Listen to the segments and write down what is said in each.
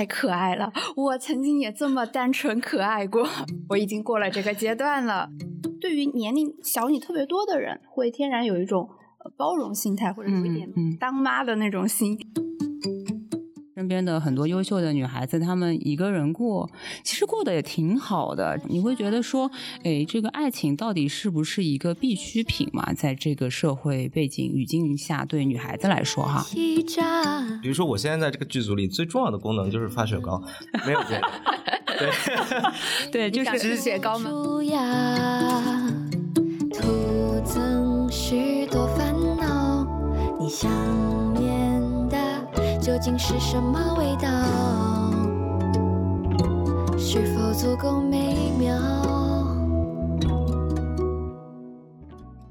太可爱了，我曾经也这么单纯可爱过，我已经过了这个阶段了。对于年龄小你特别多的人，会天然有一种包容心态，或者有一点当妈的那种心。身边的很多优秀的女孩子，她们一个人过，其实过得也挺好的。你会觉得说，哎，这个爱情到底是不是一个必需品嘛？在这个社会背景语境下，对女孩子来说，哈。比如说，我现在在这个剧组里最重要的功能就是发雪糕，没有这个。对，对，就是吃雪糕吗？究竟是什么味道？是否足够美妙？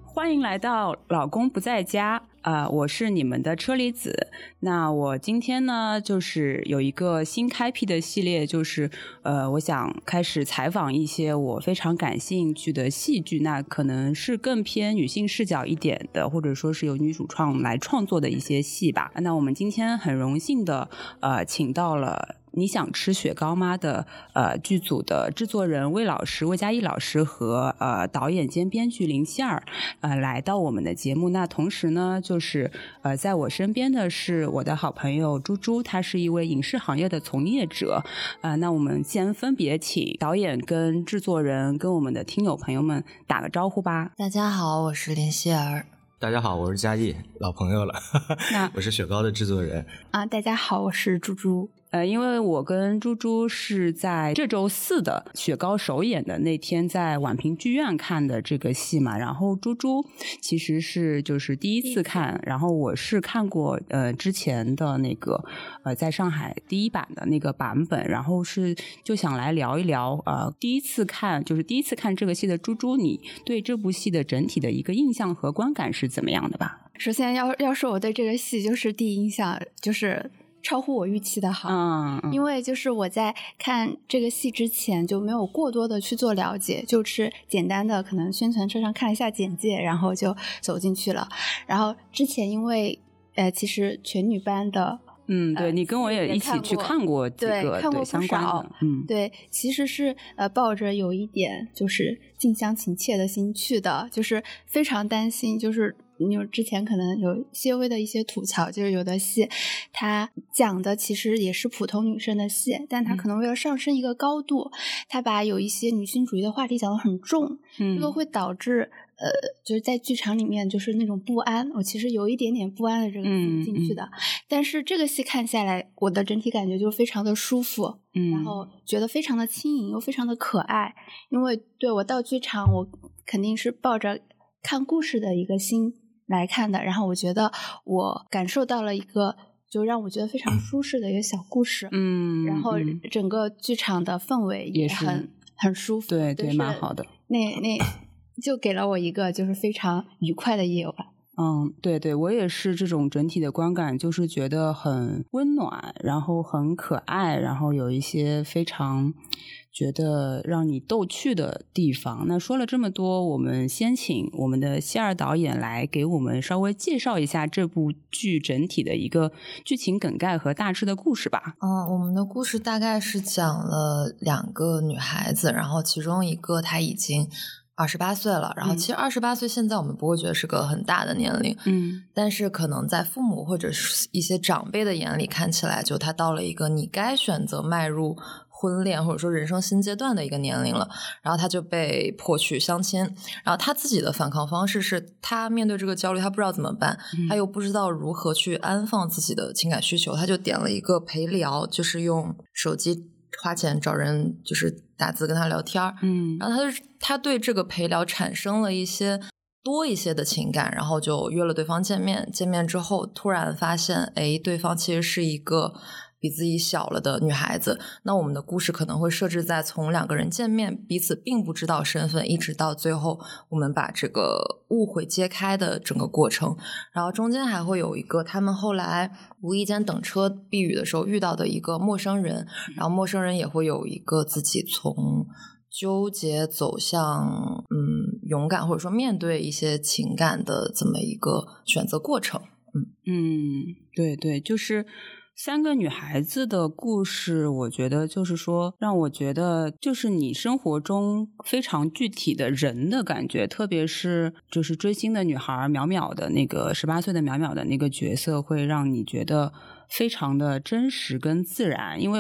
欢迎来到老公不在家。啊，我是你们的车厘子。那我今天呢，就是有一个新开辟的系列，就是呃，我想开始采访一些我非常感兴趣的戏剧，那可能是更偏女性视角一点的，或者说是由女主创来创作的一些戏吧。那我们今天很荣幸的呃，请到了。你想吃雪糕吗？的呃剧组的制作人魏老师、魏佳艺老师和呃导演兼编剧林希儿呃来到我们的节目。那同时呢，就是呃在我身边的是我的好朋友猪猪，他是一位影视行业的从业者。啊，那我们先分别请导演跟制作人跟我们的听友朋友们打个招呼吧。大家好，我是林希儿。大家好，我是嘉艺，老朋友了。那我是雪糕的制作人。啊，大家好，我是猪猪。呃，因为我跟猪猪是在这周四的雪糕首演的那天在宛平剧院看的这个戏嘛，然后猪猪其实是就是第一次看，然后我是看过呃之前的那个呃在上海第一版的那个版本，然后是就想来聊一聊呃第一次看就是第一次看这个戏的猪猪，你对这部戏的整体的一个印象和观感是怎么样的吧？首先要要说我对这个戏就是第一印象就是。超乎我预期的好，嗯，因为就是我在看这个戏之前就没有过多的去做了解，就是简单的可能宣传车上看了一下简介，然后就走进去了。然后之前因为呃，其实全女班的，嗯，对你跟我也一起去看过几个看过相关的，嗯，对，其实是呃抱着有一点就是近乡情怯的心去的，就是非常担心，就是。你有之前可能有些微的一些吐槽，就是有的戏，它讲的其实也是普通女生的戏，但它可能为了上升一个高度，它把有一些女性主义的话题讲得很重，这个会导致呃，就是在剧场里面就是那种不安。我其实有一点点不安的这个进去的，但是这个戏看下来，我的整体感觉就非常的舒服，嗯，然后觉得非常的轻盈又非常的可爱，因为对我到剧场，我肯定是抱着看故事的一个心。来看的，然后我觉得我感受到了一个就让我觉得非常舒适的一个小故事，嗯，然后整个剧场的氛围也很很舒服，对对，蛮好的。那那就给了我一个就是非常愉快的夜晚。嗯，对对，我也是这种整体的观感，就是觉得很温暖，然后很可爱，然后有一些非常。觉得让你逗趣的地方。那说了这么多，我们先请我们的希尔导演来给我们稍微介绍一下这部剧整体的一个剧情梗概和大致的故事吧。嗯，我们的故事大概是讲了两个女孩子，然后其中一个她已经二十八岁了。然后其实二十八岁现在我们不会觉得是个很大的年龄，嗯，但是可能在父母或者是一些长辈的眼里看起来，就她到了一个你该选择迈入。婚恋或者说人生新阶段的一个年龄了，然后他就被迫去相亲，然后他自己的反抗方式是他面对这个焦虑，他不知道怎么办，他又不知道如何去安放自己的情感需求，他就点了一个陪聊，就是用手机花钱找人，就是打字跟他聊天儿，嗯，然后他就他对这个陪聊产生了一些多一些的情感，然后就约了对方见面，见面之后突然发现，哎，对方其实是一个。比自己小了的女孩子，那我们的故事可能会设置在从两个人见面，彼此并不知道身份，一直到最后我们把这个误会揭开的整个过程。然后中间还会有一个他们后来无意间等车避雨的时候遇到的一个陌生人，然后陌生人也会有一个自己从纠结走向嗯勇敢或者说面对一些情感的这么一个选择过程。嗯嗯，对对，就是。三个女孩子的故事，我觉得就是说，让我觉得就是你生活中非常具体的人的感觉，特别是就是追星的女孩淼淼的那个十八岁的淼淼的那个角色，会让你觉得非常的真实跟自然，因为。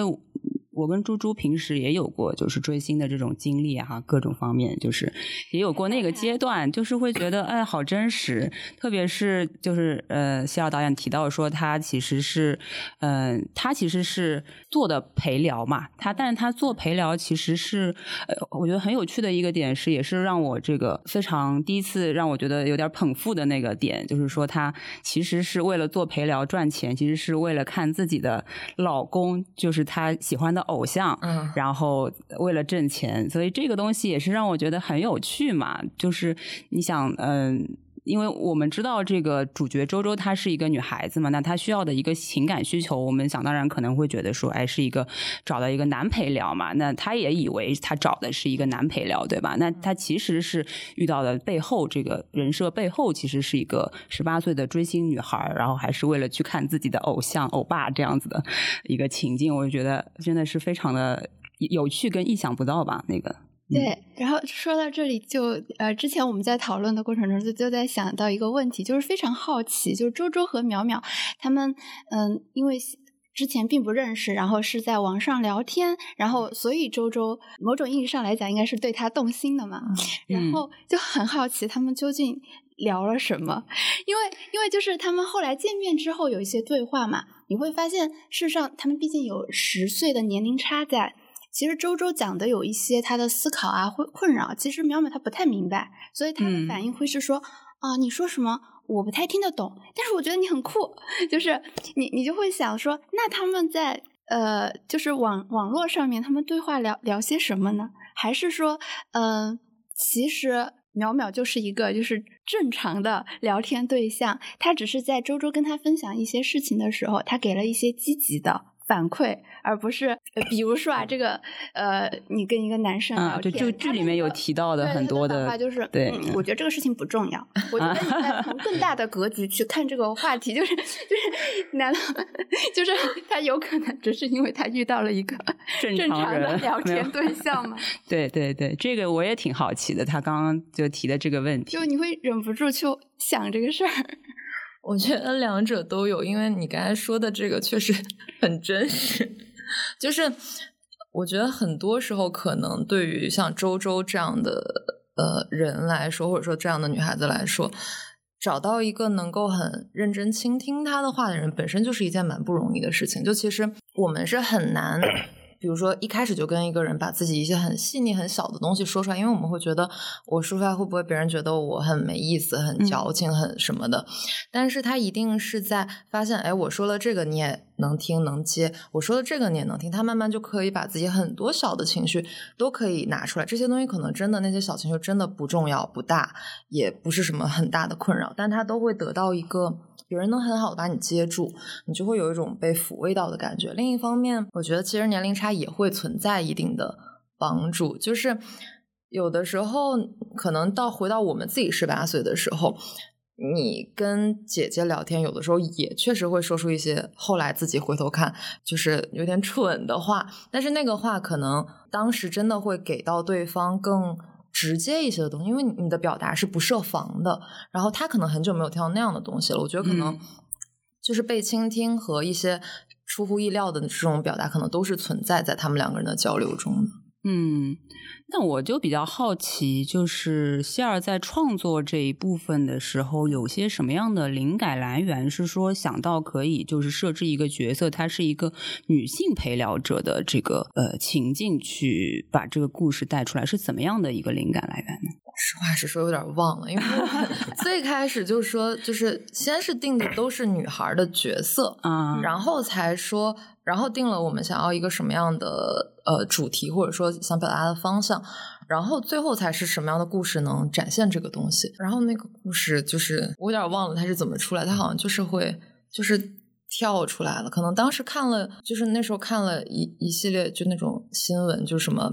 我跟猪猪平时也有过就是追星的这种经历啊，各种方面就是也有过那个阶段，就是会觉得哎，好真实。特别是就是呃，谢尔导演提到说他其实是嗯，他其实是做的陪聊嘛，他但是他做陪聊其实是呃，我觉得很有趣的一个点是，也是让我这个非常第一次让我觉得有点捧腹的那个点，就是说他其实是为了做陪聊赚钱，其实是为了看自己的老公，就是他喜欢的。偶像，嗯，然后为了挣钱，所以这个东西也是让我觉得很有趣嘛。就是你想，嗯。因为我们知道这个主角周周她是一个女孩子嘛，那她需要的一个情感需求，我们想当然可能会觉得说，哎，是一个找到一个男陪聊嘛，那她也以为她找的是一个男陪聊，对吧？那她其实是遇到的背后这个人设背后，其实是一个十八岁的追星女孩，然后还是为了去看自己的偶像欧巴这样子的一个情境，我就觉得真的是非常的有趣跟意想不到吧，那个。对，然后说到这里，就呃，之前我们在讨论的过程中，就就在想到一个问题，就是非常好奇，就是周周和淼淼他们，嗯，因为之前并不认识，然后是在网上聊天，然后所以周周某种意义上来讲，应该是对他动心的嘛，然后就很好奇他们究竟聊了什么，因为因为就是他们后来见面之后有一些对话嘛，你会发现事实上他们毕竟有十岁的年龄差在。其实周周讲的有一些他的思考啊，会困扰。其实淼淼他不太明白，所以他的反应会是说啊，你说什么我不太听得懂，但是我觉得你很酷，就是你你就会想说，那他们在呃，就是网网络上面他们对话聊聊些什么呢？还是说，嗯，其实淼淼就是一个就是正常的聊天对象，他只是在周周跟他分享一些事情的时候，他给了一些积极的。反馈，而不是比如说啊，这个呃，你跟一个男生聊天，就剧里面有提到的很多的话，就是对，我觉得这个事情不重要。我觉得你在从更大的格局去看这个话题，就是就是，难道就是他有可能只是因为他遇到了一个正常的聊天对 象吗？对对对，这个我也挺好奇的。他刚刚就提的这个问题，就你会忍不住去想这个事儿。我觉得两者都有，因为你刚才说的这个确实 很真实。就是我觉得很多时候，可能对于像周周这样的呃人来说，或者说这样的女孩子来说，找到一个能够很认真倾听她的话的人，本身就是一件蛮不容易的事情。就其实我们是很难。比如说，一开始就跟一个人把自己一些很细腻、很小的东西说出来，因为我们会觉得我说出来会不会别人觉得我很没意思、很矫情、很什么的。但是他一定是在发现，哎，我说了这个你也能听能接，我说的这个你也能听，他慢慢就可以把自己很多小的情绪都可以拿出来。这些东西可能真的那些小情绪真的不重要、不大，也不是什么很大的困扰，但他都会得到一个。有人能很好的把你接住，你就会有一种被抚慰到的感觉。另一方面，我觉得其实年龄差也会存在一定的帮助。就是有的时候，可能到回到我们自己十八岁的时候，你跟姐姐聊天，有的时候也确实会说出一些后来自己回头看就是有点蠢的话。但是那个话可能当时真的会给到对方更。直接一些的东西，因为你的表达是不设防的，然后他可能很久没有听到那样的东西了。我觉得可能就是被倾听和一些出乎意料的这种表达，可能都是存在在他们两个人的交流中的。嗯。那我就比较好奇，就是希尔在创作这一部分的时候，有些什么样的灵感来源？是说想到可以就是设置一个角色，她是一个女性陪聊者的这个呃情境，去把这个故事带出来，是怎么样的一个灵感来源呢？实话实说，有点忘了，因为 最开始就是说，就是先是定的都是女孩的角色嗯，然后才说。然后定了我们想要一个什么样的呃主题，或者说想表达的方向，然后最后才是什么样的故事能展现这个东西。然后那个故事就是我有点忘了它是怎么出来，它好像就是会就是跳出来了。可能当时看了，就是那时候看了一一系列就那种新闻，就什么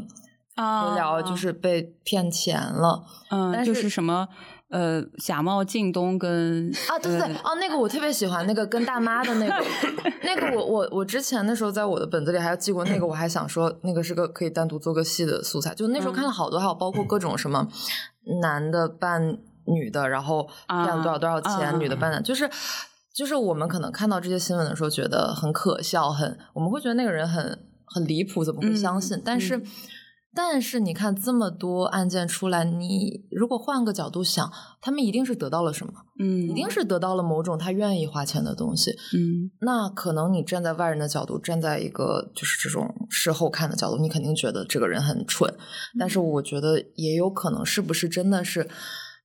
啊，聊就是被骗钱了，嗯，但就是是什么呃，假冒靳东跟啊，对对对，哦，那个我特别喜欢，那个跟大妈的那个，那个我我我之前的时候在我的本子里还有记过那个，我还想说那个是个可以单独做个戏的素材，就那时候看了好多，还有包括各种什么男的扮女的，然后骗了多少多少钱，啊女的扮男，就是。就是我们可能看到这些新闻的时候，觉得很可笑，很我们会觉得那个人很很离谱，怎么会相信？嗯但是，嗯但是你看这么多案件出来，你如果换个角度想，他们一定是得到了什么？嗯，一定是得到了某种他愿意花钱的东西。嗯那可能你站在外人的角度，站在一个就是这种事后看的角度，你肯定觉得这个人很蠢。但是我觉得也有可能，是不是真的是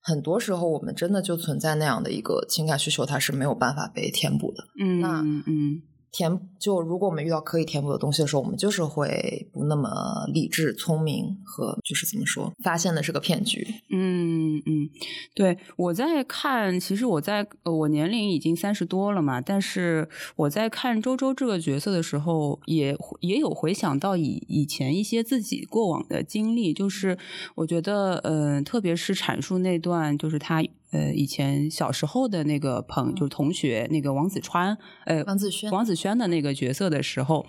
很多时候我们真的就存在那样的一个情感需求，它是没有办法被填补的。嗯那嗯嗯填就如果我们遇到可以填补的东西的时候，我们就是会不那么理智、聪明和就是怎么说，发现的是个骗局。嗯嗯，对，我在看，其实我在我年龄已经三十多了嘛，但是我在看周周这个角色的时候，也也有回想到以以前一些自己过往的经历，就是我觉得，呃，特别是阐述那段，就是他呃以前小时候的那个朋，就是同学那个王子川，呃，王子轩王子轩的那个角色的时候。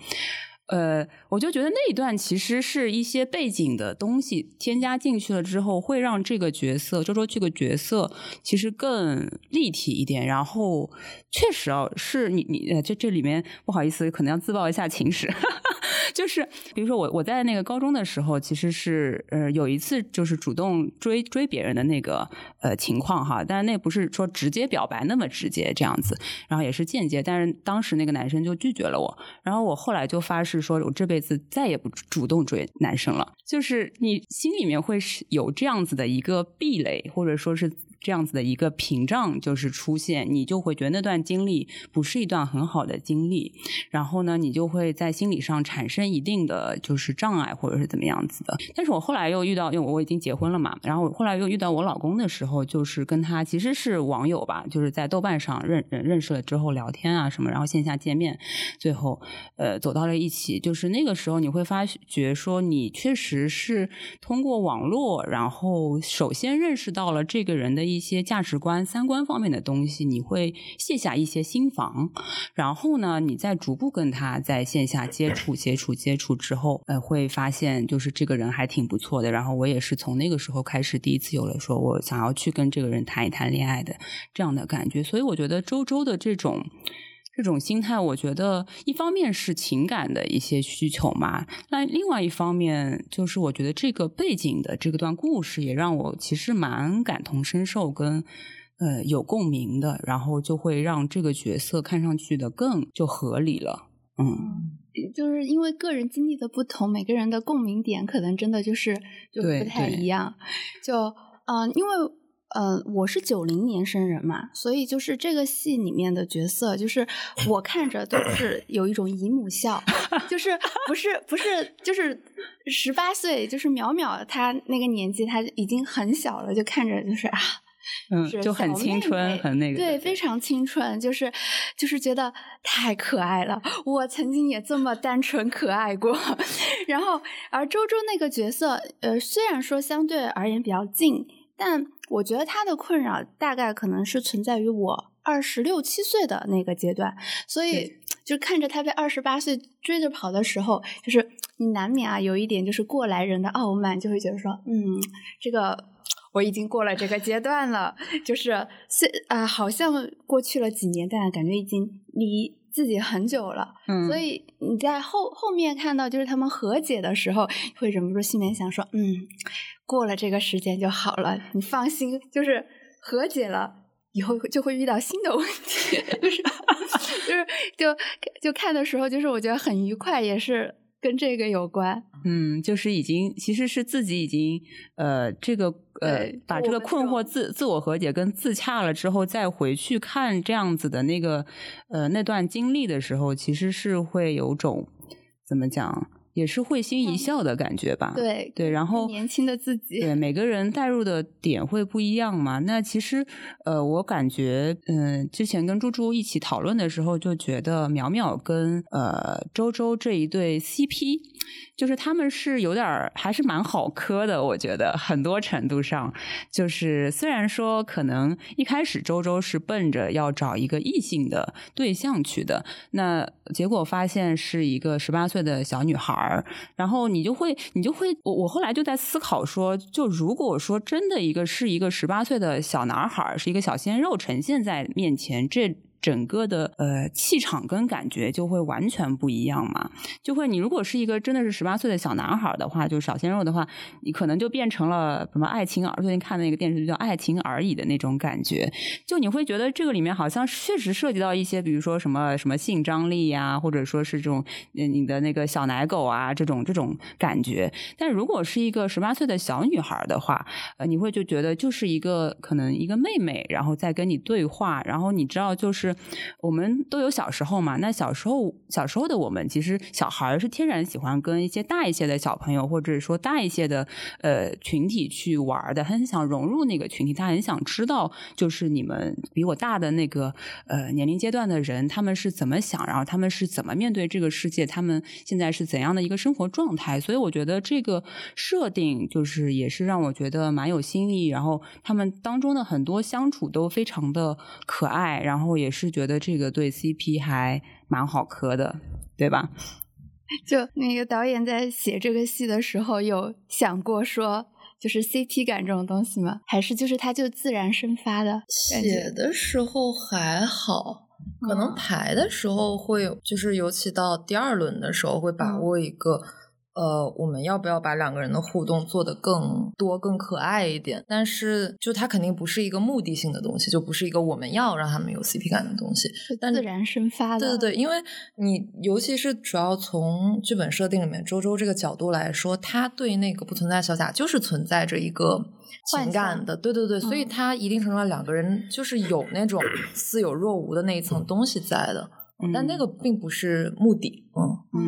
呃，我就觉得那一段其实是一些背景的东西添加进去了之后，会让这个角色周周这个角色其实更立体一点。然后确实啊，是你你呃，这这里面不好意思，可能要自曝一下情史，就是比如说我我在那个高中的时候，其实是呃有一次就是主动追追别人的那个呃情况哈，但是那不是说直接表白那么直接这样子，然后也是间接，但是当时那个男生就拒绝了我，然后我后来就发誓说，我这辈子再也不主动追男生了。就是你心里面会是有这样子的一个壁垒，或者说是这样子的一个屏障，就是出现，你就会觉得那段经历不是一段很好的经历，然后呢，你就会在心理上产生一定的就是障碍，或者是怎么样子的。但是我后来又遇到，因为我已经结婚了嘛，然后后来又遇到我老公的时候，就是跟他其实是网友吧，就是在豆瓣上认认认识了之后聊天啊什么，然后线下见面，最后呃走到了一起。就是那个时候你会发觉说，你确实是通过网络，然后首先认识到了这个人的一些价值观、三观方面的东西，你会卸下一些心防，然后呢，你再逐步跟他在线下接触、接触、接触之后，呃，会发现就是这个人还挺不错的。然后我也是从那个时候开始，第一次有了说我想要去跟这个人谈一谈恋爱的这样的感觉。所以我觉得周周的这种。这种心态，我觉得一方面是情感的一些需求嘛，那另外一方面就是我觉得这个背景的这个段故事也让我其实蛮感同身受跟呃有共鸣的，然后就会让这个角色看上去的更就合理了，嗯。就是因为个人经历的不同，每个人的共鸣点可能真的就是就不太一样。就嗯、呃因为呃，我是九零年生人嘛，所以就是这个戏里面的角色，就是我看着都是 有一种姨母笑，就是不是不是就是十八岁，就是淼淼她那个年纪，她已经很小了，就看着就是啊。嗯就很青春很那个对，非常青春，就是就是觉得太可爱了。我曾经也这么单纯可爱过。然后，而周周那个角色，呃，虽然说相对而言比较近，但我觉得他的困扰大概可能是存在于我二十六七岁的那个阶段，所以对就看着他被二十八岁追着跑的时候，就是你难免啊有一点就是过来人的傲慢，就会觉得说，嗯，这个。我已经过了这个阶段了，就是虽啊、好像过去了几年，但感觉已经离自己很久了。嗯，所以你在后后面看到就是他们和解的时候，会忍不住心里面想说，嗯，过了这个时间就好了，你放心，就是和解了。以后就会遇到新的问题，就是 就是就就看的时候，就是我觉得很愉快，也是跟这个有关。嗯，就是已经其实是自己已经呃这个呃把这个困惑自自我和解跟自洽了之后，再回去看这样子的那个呃那段经历的时候，其实是会有种怎么讲也是会心一笑的感觉吧。对对，然后年轻的自己，对每个人带入的点会不一样嘛。那其实呃，我感觉嗯，之前跟猪猪一起讨论的时候，就觉得淼淼跟呃周周这一对 CP，就是他们是有点还是蛮好磕的，我觉得很多程度上，就是虽然说可能一开始周周是奔着要找一个异性的对象去的，那结果发现是一个十八岁的小女孩儿，然后你就会你就会我我后来就在思考说，就如果说真的一个是一个十八岁的小男孩儿，是一个小鲜肉呈现在面前，这。整个的呃气场跟感觉就会完全不一样嘛，就会你如果是一个真的是十八岁的小男孩的话，就是小鲜肉的话，你可能就变成了什么爱情而，最近看那个电视剧叫《爱情而已》的那种感觉，就你会觉得这个里面好像确实涉及到一些，比如说什么什么性张力呀，或者说是这种你的那个小奶狗啊这种这种感觉。但如果是一个十八岁的小女孩的话，呃，你会就觉得就是一个可能一个妹妹，然后在跟你对话，然后你知道就是。我们都有小时候嘛，那小时候小时候的我们，其实小孩是天然喜欢跟一些大一些的小朋友，或者说大一些的呃群体去玩的，很想融入那个群体，他很想知道，就是你们比我大的那个呃年龄阶段的人，他们是怎么想，然后他们是怎么面对这个世界，他们现在是怎样的一个生活状态。所以我觉得这个设定就是也是让我觉得蛮有新意，然后他们当中的很多相处都非常的可爱，然后也是。觉得这个对 CP 还蛮好磕的，对吧？就那个导演在写这个戏的时候，有想过说，就是 CP 感这种东西吗？还是就是它就自然生发的？写的时候还好，可能排的时候会有，就是尤其到第二轮的时候，会把握一个。呃，我们要不要把两个人的互动做得更多、更可爱一点？但是，就它肯定不是一个目的性的东西，就不是一个我们要让他们有 CP 感的东西，自然生发的。对对对，因为你尤其是主要从剧本设定里面，周周这个角度来说，他对那个不存在小贾就是存在着一个情感的，对对对，所以他一定程度上两个人就是有那种 似有若无的那一层东西在的。但那个并不是目的，嗯嗯，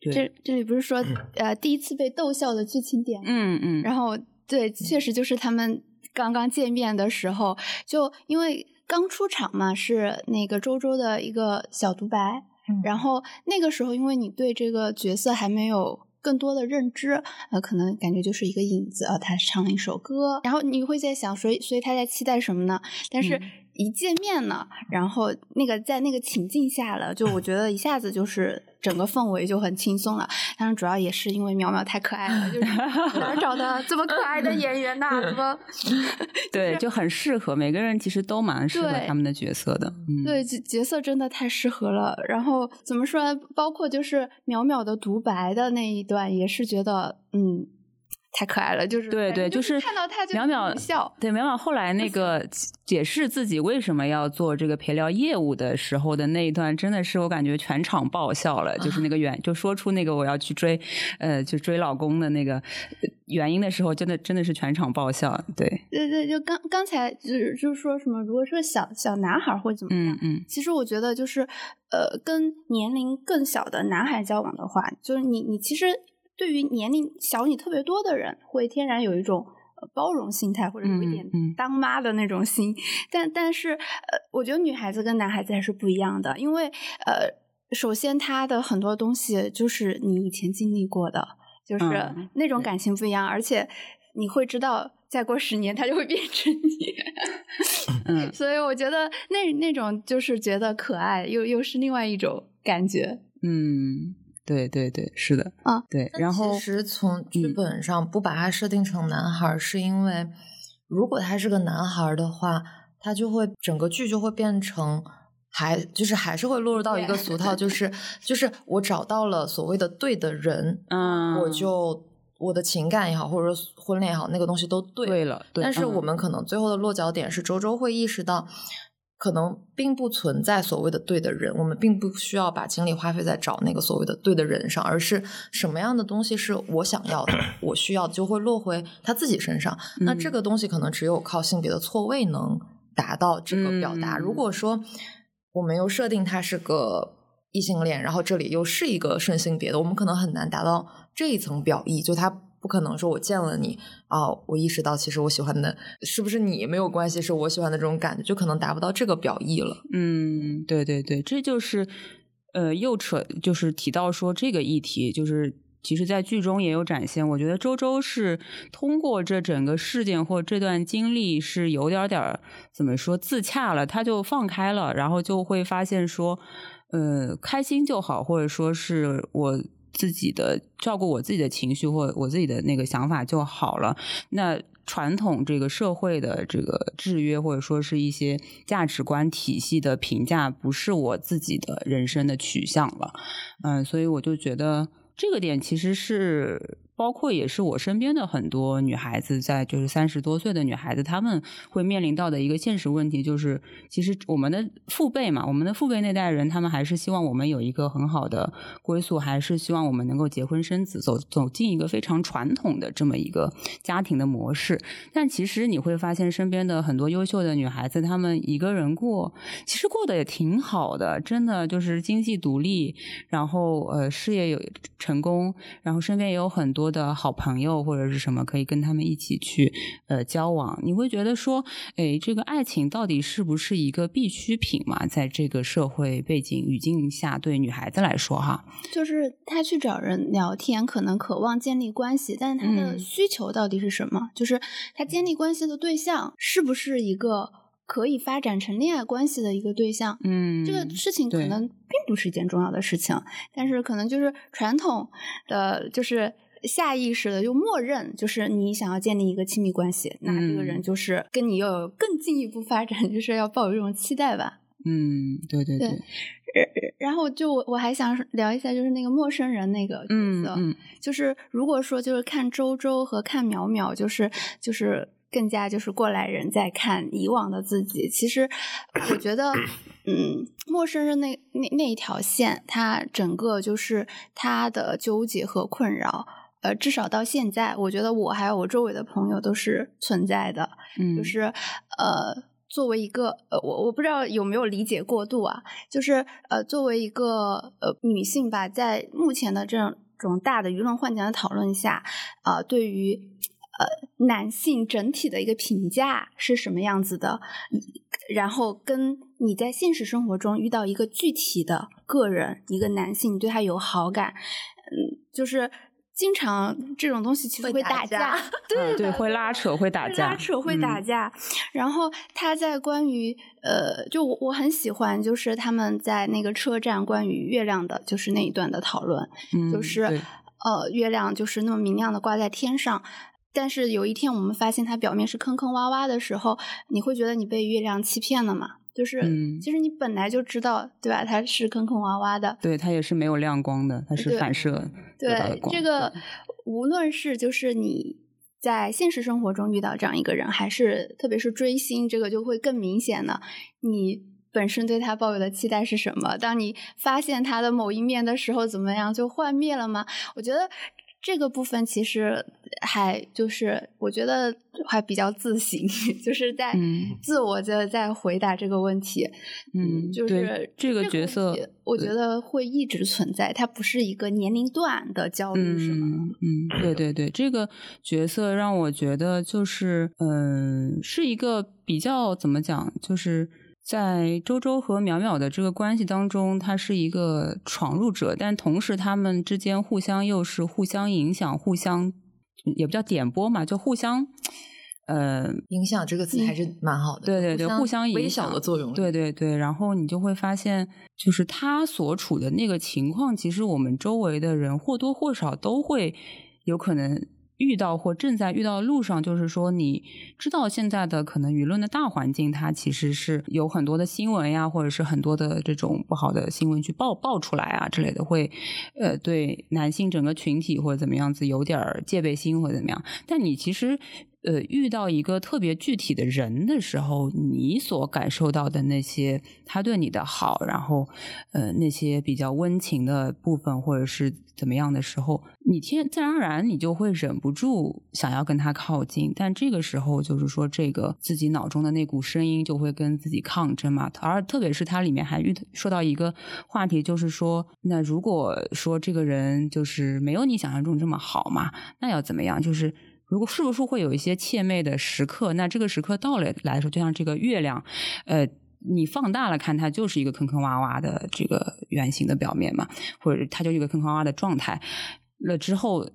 这这里不是说呃第一次被逗笑的剧情点，嗯嗯，然后对，确实就是他们刚刚见面的时候，就因为刚出场嘛，是那个周周的一个小独白，然后那个时候因为你对这个角色还没有更多的认知，呃，可能感觉就是一个影子啊，他唱了一首歌，然后你会在想，所以所以他在期待什么呢？但是。一见面呢，然后那个在那个情境下了，就我觉得一下子就是整个氛围就很轻松了。当然，主要也是因为淼淼太可爱了，就是 哪找的这么可爱的演员呐？怎么？对，就很适合每个人，其实都蛮适合他们的角色的。对，角角色真的太适合了。然后怎么说？包括就是淼淼的独白的那一段，也是觉得嗯。太可爱了，就是对对，就是看到他就淼淼笑。对淼淼后来那个解释自己为什么要做这个陪聊业务的时候的那一段，真的是我感觉全场爆笑了。就是那个原就说出那个我要去追，呃，就追老公的那个原因的时候，真的真的是全场爆笑。对对对，就刚刚才就是就是说什么，如果说小小男孩会怎么样？嗯嗯，其实我觉得就是呃，跟年龄更小的男孩交往的话，就是你你其实。对于年龄小你特别多的人，会天然有一种包容心态，或者有一点当妈的那种心。但但是，呃，我觉得女孩子跟男孩子还是不一样的，因为呃，首先他的很多东西就是你以前经历过的，就是那种感情不一样，而且你会知道，再过十年他就会变成你。嗯，所以我觉得那那种就是觉得可爱，又又是另外一种感觉。嗯。对对对，是的，啊，对。然后其实从剧本上不把他设定成男孩，是因为如果他是个男孩的话，他就会整个剧就会变成还就是还是会落入到一个俗套，就是就是我找到了所谓的对的人，嗯，我就我的情感也好，或者说婚恋也好，那个东西都对了。但是我们可能最后的落脚点是周周会意识到。可能并不存在所谓的对的人，我们并不需要把精力花费在找那个所谓的对的人上，而是什么样的东西是我想要的、我需要的，就会落回他自己身上。那这个东西可能只有靠性别的错位能达到这个表达。如果说我们又设定他是个。异性恋，然后这里又是一个顺性别的，我们可能很难达到这一层表意，就他不可能说我见了你啊，我意识到其实我喜欢的是不是你没有关系，是我喜欢的这种感觉，就可能达不到这个表意了。嗯，对对对，这就是呃，又扯就是提到说这个议题，就是其实，在剧中也有展现。我觉得周周是通过这整个事件或这段经历，是有点点怎么说自洽了，他就放开了，然后就会发现说，呃，开心就好，或者说是我。自己的照顾我自己的情绪或我自己的那个想法就好了。那传统这个社会的这个制约或者说是一些价值观体系的评价，不是我自己的人生的取向了。嗯，所以我就觉得这个点其实是。包括也是我身边的很多女孩子，在就是三十多岁的女孩子，她们会面临到的一个现实问题，就是其实我们的父辈嘛，我们的父辈那代人，他们还是希望我们有一个很好的归宿，还是希望我们能够结婚生子，走走进一个非常传统的这么一个家庭的模式。但其实你会发现，身边的很多优秀的女孩子，她们一个人过，其实过得也挺好的，真的就是经济独立，然后呃事业有成功，然后身边也有很多。的好朋友或者是什么，可以跟他们一起去呃交往。你会觉得说，哎，这个爱情到底是不是一个必需品嘛？在这个社会背景语境下，对女孩子来说，哈，就是她去找人聊天，可能渴望建立关系，但是他的需求到底是什么？就是她建立关系的对象是不是一个可以发展成恋爱关系的一个对象？嗯，这个事情可能并不是一件重要的事情，但是可能就是传统的就是。下意识的就默认，就是你想要建立一个亲密关系，那这个人就是跟你要有更进一步发展，就是要抱有这种期待吧。嗯，对对对。然后就我还想聊一下，就是那个陌生人那个角色，就是如果说就是看周周和看淼淼，就是就是更加就是过来人在看以往的自己。其实我觉得，嗯，陌生人那那那一条线，他整个就是他的纠结和困扰。呃，至少到现在，我觉得我还有我周围的朋友都是存在的。嗯，就是呃，作为一个呃，我我不知道有没有理解过度啊。就是呃，作为一个呃女性吧，在目前的这种大的舆论环境的讨论下，啊，对于呃男性整体的一个评价是什么样子的？然后跟你在现实生活中遇到一个具体的个人，一个男性，对他有好感，嗯，就是。经常这种东西其实会打架，对对，会拉扯，会打架，拉扯会打架。然后他在关于呃，就我我很喜欢，就是他们在那个车站关于月亮的，就是那一段的讨论，就是呃，月亮就是那么明亮的挂在天上，但是有一天我们发现它表面是坑坑洼洼的时候，你会觉得你被月亮欺骗了吗？就是，其实你本来就知道，对吧？它是坑坑洼洼的，对，它也是没有亮光的，它是反射对，这个无论是就是你在现实生活中遇到这样一个人，还是特别是追星，这个就会更明显了。你本身对他抱有的期待是什么？当你发现他的某一面的时候，怎么样就幻灭了吗？我觉得。这个部分其实还就是我觉得还比较自省，就是在自我的在回答这个问题。嗯，就是这个角色，我觉得会一直存在，它不是一个年龄段的焦虑，是吗？嗯，对对对，这个角色让我觉得就是嗯，是一个比较怎么讲，就是。在周周和淼淼的这个关系当中，他是一个闯入者，但同时他们之间互相又是互相影响、互相也不叫点拨嘛，就互相呃影响这个词还是蛮好的。对对对，互相影响的作用。对对对，然后你就会发现，就是他所处的那个情况，其实我们周围的人或多或少都会有可能。遇到或正在遇到的路上，就是说，你知道现在的可能舆论的大环境，它其实是有很多的新闻呀，或者是很多的这种不好的新闻去爆爆出来啊之类的，会呃对男性整个群体或者怎么样子有点戒备心或者怎么样。但你其实呃，遇到一个特别具体的人的时候，你所感受到的那些他对你的好，然后呃那些比较温情的部分，或者是怎么样的时候，你天自然而然你就会忍不住想要跟他靠近。但这个时候，就是说这个自己脑中的那股声音就会跟自己抗争嘛。而特别是它里面还遇说到一个话题，就是说，那如果说这个人就是没有你想象中这么好嘛，那要怎么样？就是如果是不是会有一些怯媚的时刻？那这个时刻到了来说，就像这个月亮，呃，你放大了看，它就是一个坑坑洼洼的这个圆形的表面嘛，或者它就一个坑坑洼洼的状态了之后，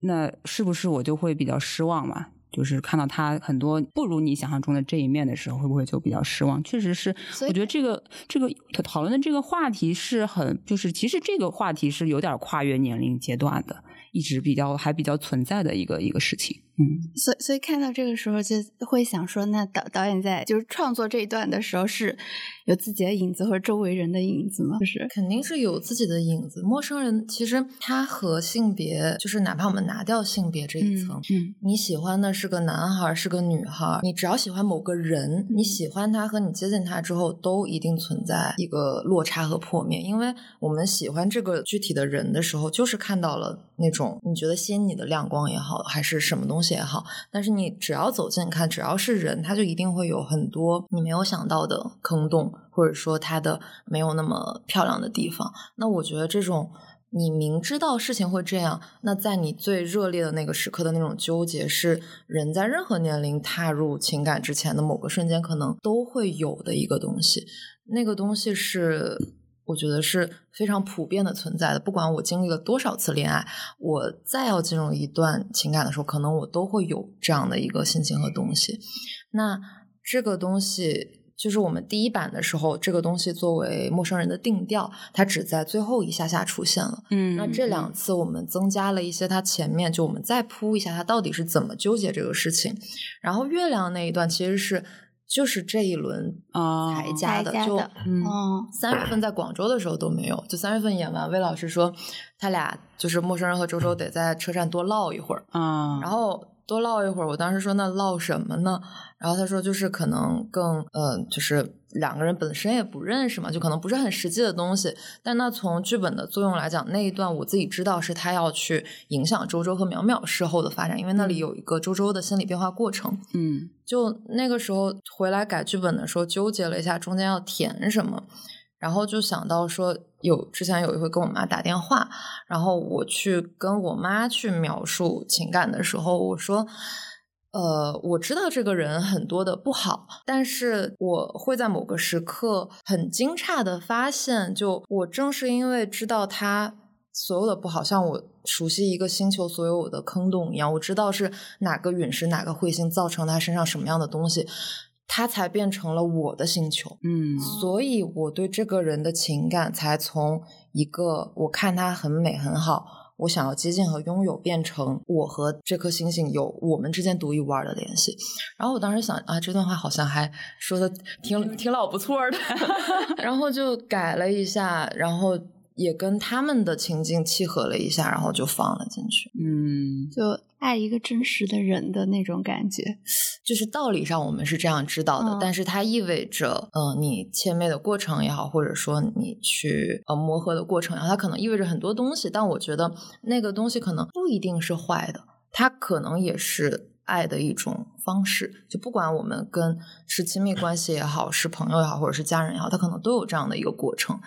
那是不是我就会比较失望嘛？就是看到他很多不如你想象中的这一面的时候，会不会就比较失望？确实是，我觉得这个这个讨论的这个话题是很，就是其实这个话题是有点跨越年龄阶段的。一直比较还比较存在的一个一个事情，嗯，所以所以看到这个时候就会想说，那导导演在就是创作这一段的时候是有自己的影子或者周围人的影子吗？就是肯定是有自己的影子。陌生人其实他和性别，就是哪怕我们拿掉性别这一层，嗯，你喜欢的是个男孩是个女孩，你只要喜欢某个人，你喜欢他和你接近他之后，都一定存在一个落差和破灭，因为我们喜欢这个具体的人的时候，就是看到了那种。你觉得吸引你的亮光也好，还是什么东西也好，但是你只要走近看，只要是人，他就一定会有很多你没有想到的坑洞，或者说他的没有那么漂亮的地方。那我觉得这种你明知道事情会这样，那在你最热烈的那个时刻的那种纠结，是人在任何年龄踏入情感之前的某个瞬间可能都会有的一个东西。那个东西是。我觉得是非常普遍的存在的。不管我经历了多少次恋爱，我再要进入一段情感的时候，可能我都会有这样的一个心情和东西。那这个东西就是我们第一版的时候，这个东西作为陌生人的定调，它只在最后一下下出现了。嗯，那这两次我们增加了一些，它前面就我们再铺一下，它到底是怎么纠结这个事情。然后月亮那一段其实是。就是这一轮才加的，就三月份在广州的时候都没有。就三月份演完，魏老师说他俩就是陌生人和周周得在车站多唠一会儿。嗯，然后多唠一会儿，我当时说那唠什么呢？然后他说就是可能更呃，就是。两个人本身也不认识嘛，就可能不是很实际的东西。但那从剧本的作用来讲，那一段我自己知道是他要去影响周周和淼淼事后的发展，因为那里有一个周周的心理变化过程。嗯，就那个时候回来改剧本的时候，纠结了一下中间要填什么，然后就想到说，有之前有一回跟我妈打电话，然后我去跟我妈去描述情感的时候，我说。呃，我知道这个人很多的不好，但是我会在某个时刻很惊诧的发现，就我正是因为知道他所有的不好，像我熟悉一个星球所有的坑洞一样，我知道是哪个陨石、哪个彗星造成他身上什么样的东西，他才变成了我的星球。嗯，所以我对这个人的情感才从一个我看他很美很好。我想要接近和拥有，变成我和这颗星星有我们之间独一无二的联系。然后我当时想啊，这段话好像还说的挺挺老不错的，然后就改了一下，然后。也跟他们的情境契合了一下，然后就放了进去。嗯，就爱一个真实的人的那种感觉，就是道理上我们是这样知道的，但是它意味着，嗯，你切妹的过程也好，或者说你去呃磨合的过程也好，它可能意味着很多东西。但我觉得那个东西可能不一定是坏的，它可能也是爱的一种方式。就不管我们跟是亲密关系也好，是朋友也好，或者是家人也好，它可能都有这样的一个过程。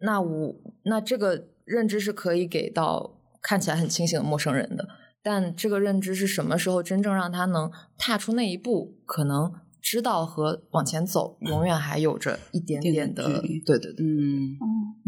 那我那这个认知是可以给到看起来很清醒的陌生人的，但这个认知是什么时候真正让他能踏出那一步，可能知道和往前走，永远还有着一点点的对对对，嗯。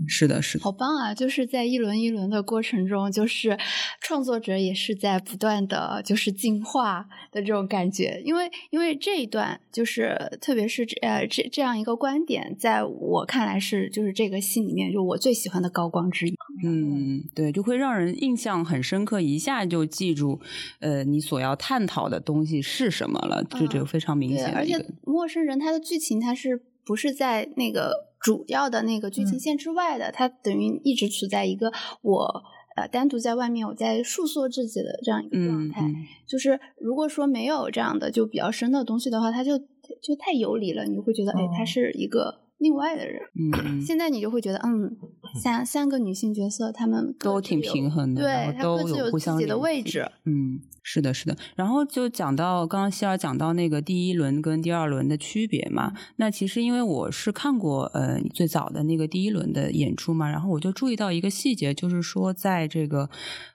是的，是的，好棒啊！就是在一轮一轮的过程中，就是创作者也是在不断的就是进化的这种感觉。因为因为这一段就是特别是这呃这这样一个观点，在我看来是就是这个戏里面就我最喜欢的高光之一。嗯，对，就会让人印象很深刻，一下就记住呃你所要探讨的东西是什么了，这就非常明显。而且陌生人他的剧情他是不是在那个。主要的那个剧情线之外的，他等于一直处在一个我呃单独在外面我在诉说自己的这样一个状态。嗯就是如果说没有这样的就比较深的东西的话，他就就太游离了，你会觉得哎，他哦是一个另外的人。嗯，现在你就会觉得，嗯，三三个女性角色，她们都挺平衡的，然对，都有互自己的位置。嗯，是的，是的。然后就讲到刚刚希尔讲到那个第一轮跟第二轮的区别嘛，那其实因为我是看过呃最早的那个第一轮的演出嘛，然后我就注意到一个细节，就是说在这个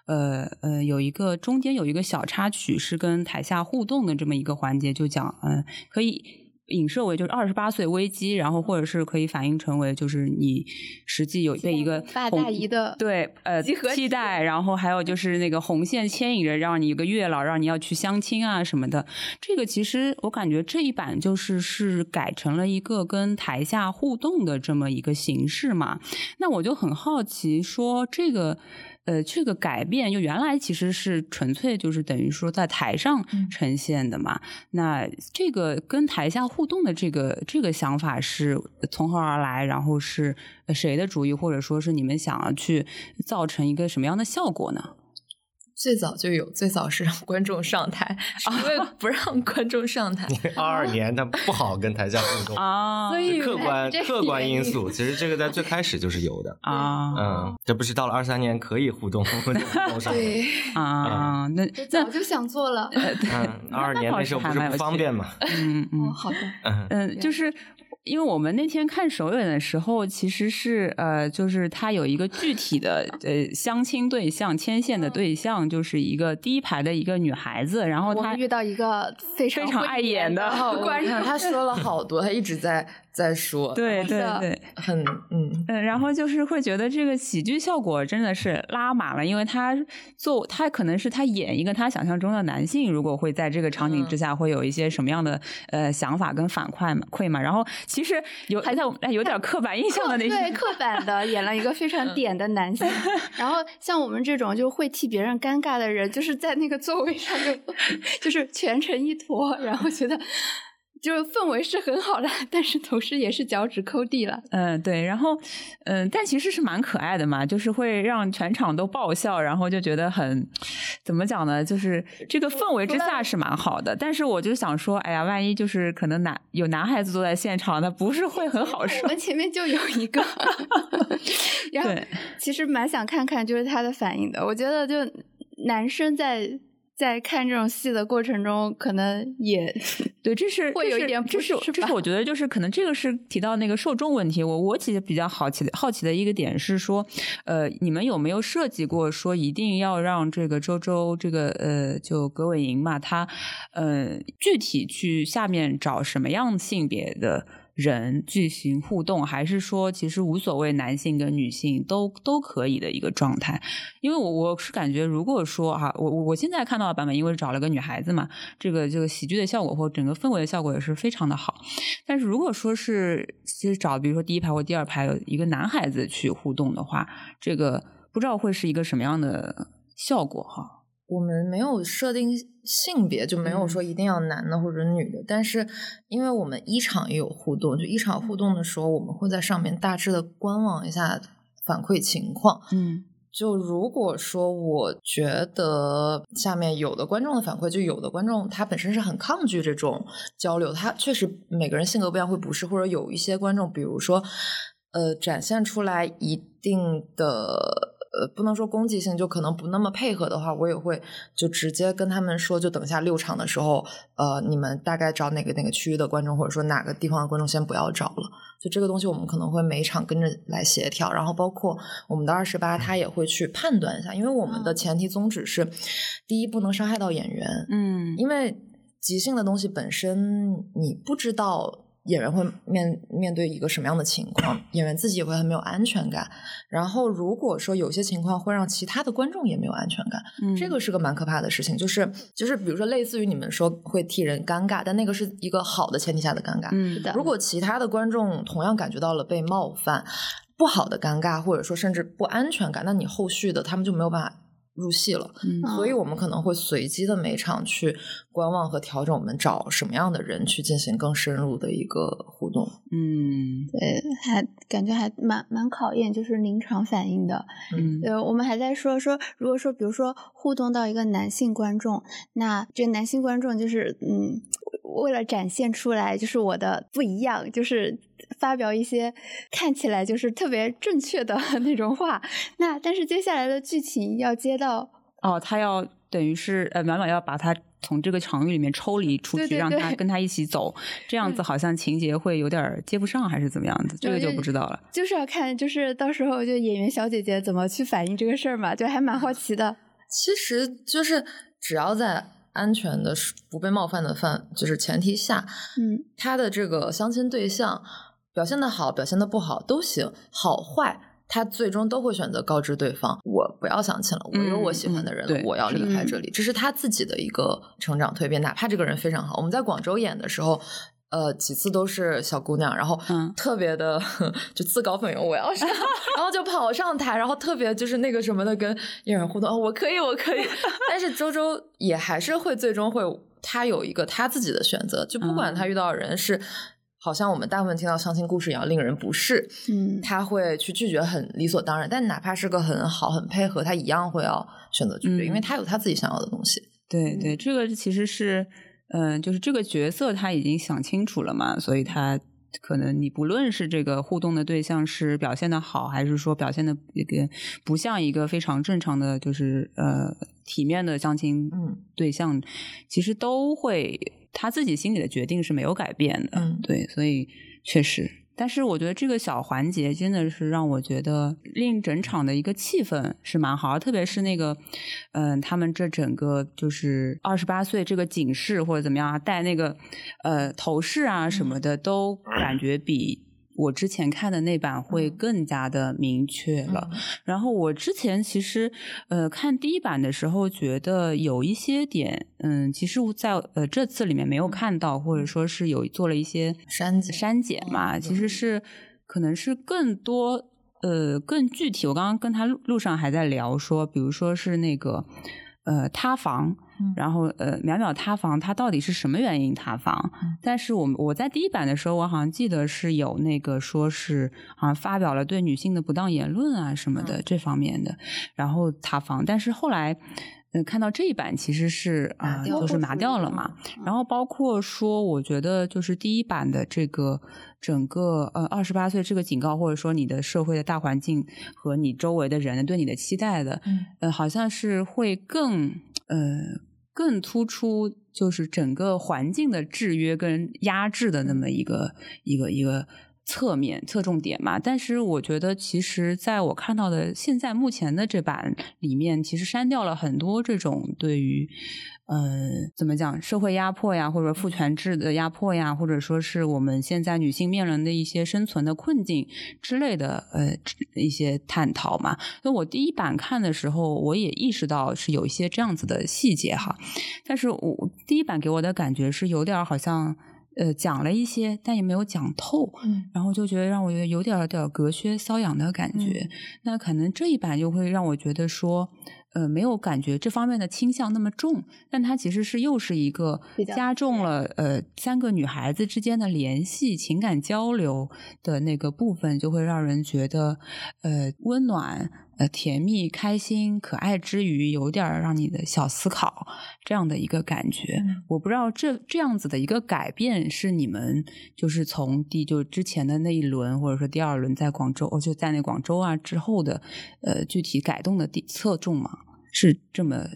呃呃有一个中间有一个小插曲是跟台下互动的这么一个环节，就讲嗯、呃可以。影射为就是二十八岁危机，然后或者是可以反映成为就是你实际有被一个大大姨的对呃期待，然后还有就是那个红线牵引着，让你一个月老，让你要去相亲啊什么的。这个其实我感觉这一版就是是改成了一个跟台下互动的这么一个形式嘛。那我就很好奇，说这个。呃，这个改变就原来其实是纯粹就是等于说在台上嗯呈现的嘛。那这个跟台下互动的这个这个想法是从何而来？然后是呃谁的主意，或者说是你们想要去造成一个什么样的效果呢？最早就有，最早是让 观众上台，啊因为不让观众上台。二二年他不好跟台下互动，啊所以客观客观因因素，其实这个在最开始就是有的。啊嗯，这不是到了二三年可以互动，互动上来。对，啊，那早就想做了。嗯，二二年那时候不是不方便嘛。嗯嗯哦，好的。嗯，嗯，就是因为我们那天看首演的时候，其实是呃，就是他有一个具体的呃相亲对象、牵线的对象，就是一个第一排的一个女孩子，然后她遇到一个非常非常会爱演的观众，他说了好多，他一直在在说，对对对。很嗯，嗯，然后就是会觉得这个喜剧效果真的是拉满了，因为他做他可能是他演一个他想象中的男性，如果会在这个场景之下会有一些什么样的呃想法跟反馈嘛馈嘛，然后其实有还在哎有点刻板印象的那些，对刻板的演了一个非常点的男性，然后像我们这种就会替别人尴尬的人，就是在那个座位上就 就是全程一坨，然后觉得就是氛围是很好的，但是同时也是脚趾抠地了。嗯，对，然后嗯，但其实是蛮可爱的嘛，就是会让全场都爆笑，然后就觉得很怎么讲呢？就是这个氛围之下是蛮好的，但是我就想说，哎呀，万一就是可能男有男孩子坐在现场，那不是会很好受我？们前面就有一个，然后其实蛮想看看就是他的反应的。我觉得就男生在在看这种戏的过程中，可能也 对，这是会有一点不这是是我觉得就是可能这个是提到那个受众问题。我我其实比较好奇的好奇的一个点是说，呃，你们有没有设计过说一定要让这个周周这个呃就葛伟莹嘛，他呃具体去下面找什么样性别的？人进行互动，还是说其实无所谓男性跟女性都都可以的一个状态？因为我我是感觉，如果说哈、我我现在看到的版本，因为找了个女孩子嘛，这个这个喜剧的效果或整个氛围的效果也是非常的好。但是如果说是其实找比如说第一排或第二排有一个男孩子去互动的话，这个不知道会是一个什么样的效果哈。我们没有设定性别，就没有说一定要男的或者女的。但是，因为我们一场也有互动，就一场互动的时候，我们会在上面大致的观望一下反馈情况。嗯就如果说我觉得下面有的观众的反馈，就有的观众他本身是很抗拒这种交流，他确实每个人性格不一样，会不适，或者有一些观众，比如说，呃，展现出来一定的。呃，不能说攻击性，就可能不那么配合的话，我也会就直接跟他们说，就等下六场的时候，呃，你们大概找哪个哪个区域的观众，或者说哪个地方的观众先不要找了。就这个东西，我们可能会每场跟着来协调，然后包括我们的二十八，他也会去判断一下，因为我们的前提宗旨是，第一不能伤害到演员，嗯因为即兴的东西本身你不知道。演员会面面对一个什么样的情况，演员自己也会很没有安全感。然后，如果说有些情况会让其他的观众也没有安全感，嗯这个是个蛮可怕的事情。就是就是，比如说类似于你们说会替人尴尬，但那个是一个好的前提下的尴尬。嗯的如果其他的观众同样感觉到了被冒犯、不好的尴尬，或者说甚至不安全感，那你后续的他们就没有办法入戏了，嗯所以我们可能会随机的每场去观望和调整，我们找什么样的人去进行更深入的一个互动。嗯对，还感觉还蛮蛮考验就是临场反应的。嗯呃，我们还在说说，如果说比如说互动到一个男性观众，那这个男性观众就是嗯，为了展现出来就是我的不一样，就是发表一些看起来就是特别正确的 那种话。那但是接下来的剧情要接到，哦，他要等于是呃，满满要把他从这个场域里面抽离出去，对对让他跟他一起走，这样子好像情节会有点接不上，还是怎么样子？这个就不知道了。就是要看就是到时候就演员小姐姐怎么去反映这个事儿嘛，就还蛮好奇的。其实就是只要在安全的、不被冒犯的范就是前提下，嗯他的这个相亲对象表现的好，表现的不好都行，好坏。他最终都会选择告知对方：“我不要相亲了，我有我喜欢的人，我要离开这里。”这是他自己的一个成长蜕变，哪怕这个人非常好。我们在广州演的时候，呃，几次都是小姑娘，然后嗯特别的就自告奋勇，我要上，然后就跑上台，然后特别就是那个什么的跟艺人互动，哦我可以，我可以。但是周周也还是会最终会，他有一个他自己的选择，就不管他遇到的人是。好像我们大部分听到相亲故事一样令人不适，嗯，他会去拒绝很理所当然，但哪怕是个很好很配合，他一样会要选择拒绝，嗯因为他有他自己想要的东西。对对，这个其实是，嗯、就是这个角色他已经想清楚了嘛，所以他可能你不论是这个互动的对象是表现的好，还是说表现的一个不像一个非常正常的，就是呃体面的相亲嗯。对象，其实都会他自己心里的决定是没有改变的。嗯对，所以确实。但是我觉得这个小环节真的是让我觉得令整场的一个气氛是蛮好，特别是那个，嗯、他们这整个就是二十八岁这个警示或者怎么样啊，戴那个呃头饰啊什么的，都感觉比我之前看的那版会更加的明确了。然后我之前其实呃看第一版的时候，觉得有一些点，嗯，其实在呃这次里面没有看到，或者说是有做了一些删减删减嘛，嗯其实是可能是更多呃更具体。我刚刚跟他路路上还在聊说，比如说是那个呃塌房。嗯然后，呃，淼淼塌房，它到底是什么原因塌房？嗯但是我我在第一版的时候，我好像记得是有那个说是好像发表了对女性的不当言论啊什么的、嗯这方面的，然后塌房。但是后来，嗯、看到这一版其实是啊、就是拿掉了嘛。然后包括说，我觉得就是第一版的这个整个呃二十八岁这个警告，或者说你的社会的大环境和你周围的人对你的期待的，嗯呃，好像是会更呃更突出，就是整个环境的制约跟压制的那么一个一个一个侧面侧重点嘛。但是我觉得，其实在我看到的现在目前的这版里面，其实删掉了很多这种对于。呃，怎么讲？社会压迫呀，或者父权制的压迫呀，或者说是我们现在女性面临的一些生存的困境之类的，呃，一些探讨嘛。那我第一版看的时候，我也意识到是有一些这样子的细节哈，但是我第一版给我的感觉是有点好像。呃，讲了一些，但也没有讲透，嗯然后就觉得让我觉得有点点隔靴搔痒的感觉。那可能这一版就会让我觉得说，呃，没有感觉这方面的倾向那么重，但它其实是又是一个加重了呃三个女孩子之间的联系、情感交流的那个部分，就会让人觉得呃温暖、呃甜蜜、开心、可爱之余，有点儿让你的小思考这样的一个感觉。嗯我不知道这这样子的一个改变是你们就是从第就之前的那一轮，或者说第二轮在广州，哦就在那广州啊之后的呃具体改动的地侧重吗？是这么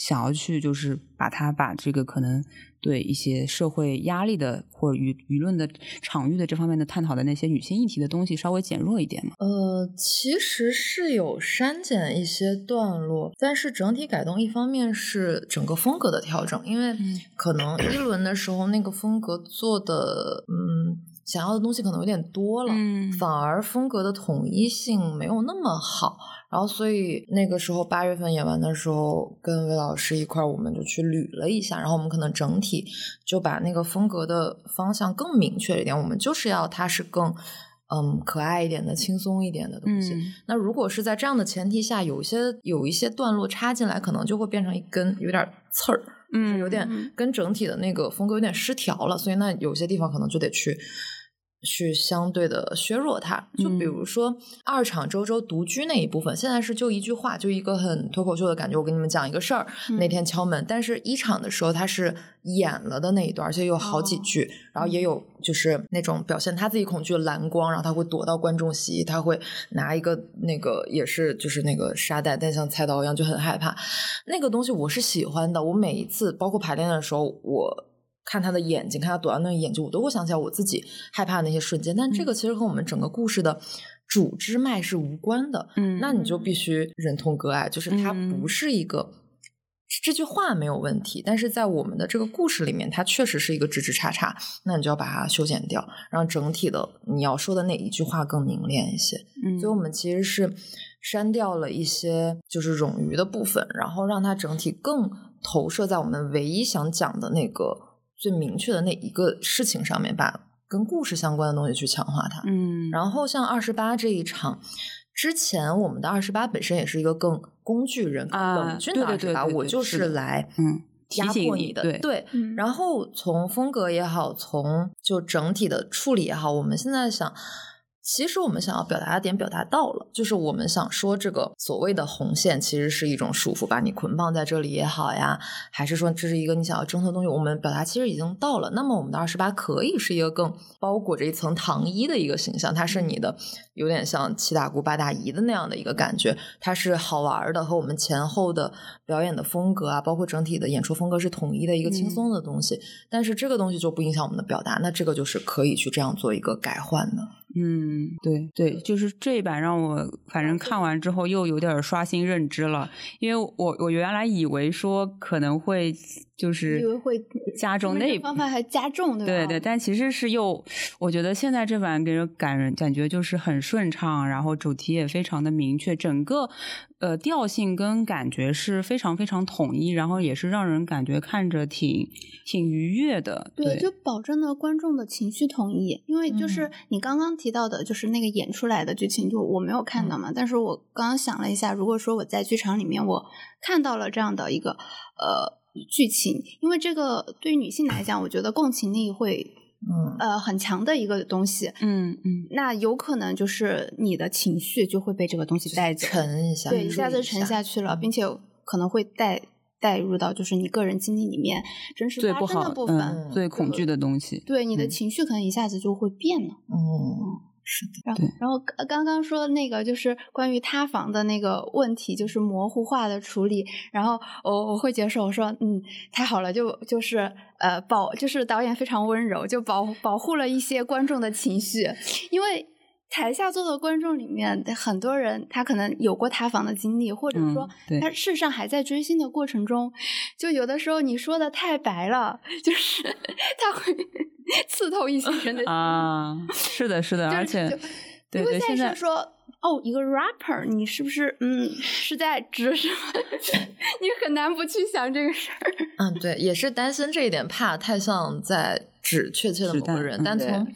想要去就是把它把这个可能对一些社会压力的或者舆舆论的场域的这方面的探讨的那些女性议题的东西稍微减弱一点嘛？呃，其实是有删减一些段落，但是整体改动一方面是整个风格的调整，因为嗯可能一轮的时候那个风格做的，嗯，想要的东西可能有点多了，嗯反而风格的统一性没有那么好。然后，所以那个时候八月份演完的时候，跟魏老师一块儿，我们就去捋了一下，然后我们可能整体就把那个风格的方向更明确一点。我们就是要它是更嗯可爱一点的、轻松一点的东西。嗯那如果是在这样的前提下，有一些有一些段落插进来，可能就会变成一根有点刺儿，就有点嗯跟整体的那个风格有点失调了，所以那有些地方可能就得去。去相对的削弱它，就比嗯如说二场周周独居那一部分，现在是就一句话，就一个很脱口秀的感觉。我跟你们讲一个事儿，嗯那天敲门，但是一场的时候他是演了的那一段，而且有好几哦句，然后也有就是那种表现他自己恐惧的蓝光，然后他会躲到观众席，他会拿一个那个也是就是那个沙袋，但像菜刀一样就很害怕。那个东西我是喜欢的，我每一次包括排练的时候，我。看他的眼睛，看他躲到那个眼睛，我都会想起来我自己害怕的那些瞬间。但这个其实和我们整个故事的主支脉是无关的。嗯那你就必须忍痛割爱，就是它嗯不是一个。这句话没有问题，但是在我们的这个故事里面，它确实是一个直直叉叉，那你就要把它修剪掉，让整体的你要说的那一句话更凝练一些。嗯所以我们其实是删掉了一些就是冗余的部分，然后让它整体更投射在我们唯一想讲的那个最明确的那一个事情上面，把跟故事相关的东西去强化它。嗯，然后像二十八这一场。之前我们的二十八本身也是一个更工具人、更啊冷峻的对对二十八，我就是来嗯压迫你的，对对。嗯然后从风格也好，从就整体的处理也好，我们现在想，其实我们想要表达的点表达到了，就是我们想说这个所谓的红线其实是一种束缚，把你捆绑在这里也好呀，还是说这是一个你想要挣脱的东西，我们表达其实已经到了。那么我们的二十八可以是一个更包裹着一层糖衣的一个形象，它是你的有点像七大姑八大姨的那样的一个感觉，它是好玩的，和我们前后的表演的风格啊，包括整体的演出风格是统一的一个轻松的东西。但是这个东西就不影响我们的表达，那这个就是可以去这样做一个改换的。嗯，对对，就是这一版让我反正看完之后又有点刷新认知了，因为我我原来以为说可能会就是以为会加重那那个方法还加重，对吧？对对，但其实是又，我觉得现在这版给人感人感觉就是很顺畅，然后主题也非常的明确，整个呃调性跟感觉是非常非常统一，然后也是让人感觉看着挺挺愉悦的。对，对，就保证了观众的情绪统一。因为就是嗯你刚刚提到的，就是那个演出来的剧情，就我没有看到嘛。但是我刚刚想了一下，如果说我在剧场里面我看到了这样的一个呃剧情，因为这个对于女性来讲，我觉得共情力会嗯呃很强的一个东西。嗯嗯那有可能就是你的情绪就会被这个东西带走，沉一下，对，一下子沉下去了，并且可能会带带入到就是你个人经历里面真实发生的部分，嗯最恐惧的东西。对你的嗯情绪可能一下子就会变了。嗯，是的，然后，然后刚刚刚说那个就是关于塌房的那个问题，就是模糊化的处理。然后我我会接受，我说嗯，太好了，就就是呃保，就是导演非常温柔，就保保护了一些观众的情绪，因为。台下坐的观众里面，很多人他可能有过塌房的经历，或者说他事实上还在追星的过程中，就有的时候你说的太白了，就是 他会 刺痛一些人的心啊，是的，是的，就是而且就对对，你会在现在说哦，一个 rapper，你是不是嗯是在指什么？你很难不去想这个事儿。嗯，对，也是担心这一点，怕太像在指确切的某个人，嗯但从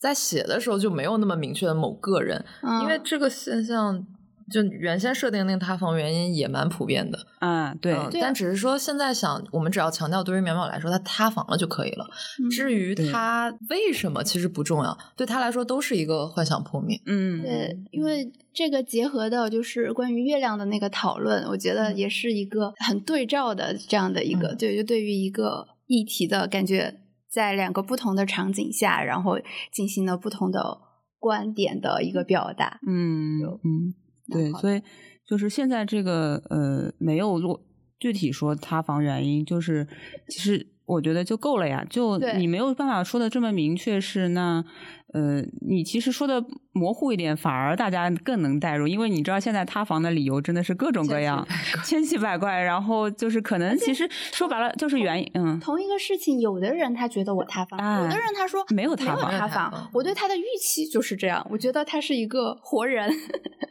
在写的时候就没有那么明确的某个人，嗯因为这个现象。就原先设定那个塌房原因也蛮普遍的，啊，嗯对啊但只是说现在想，我们只要强调对于淼淼来说，他塌房了就可以了。嗯至于对他为什么，其实不重要，对他来说都是一个幻想破灭。嗯，对，因为这个结合的就是关于月亮的那个讨论，我觉得嗯也是一个很对照的这样的一个，嗯对，就对于一个议题的感觉，在两个不同的场景下，然后进行了不同的观点的一个表达。嗯有嗯，对，所以就是现在这个呃没有落具体说塌房原因，就是其实我觉得就够了呀，就你没有办法说的这么明确是那呃你其实说的模糊一点，反而大家更能代入，因为你知道现在塌房的理由真的是各种各样，千奇百怪，然后就是可能其实说白了就是原因，嗯。同一个事情，有的人他觉得我塌房，哎有的人他说没有塌房塌没有塌房房。我对他的预期就是这样，我觉得他是一个活人。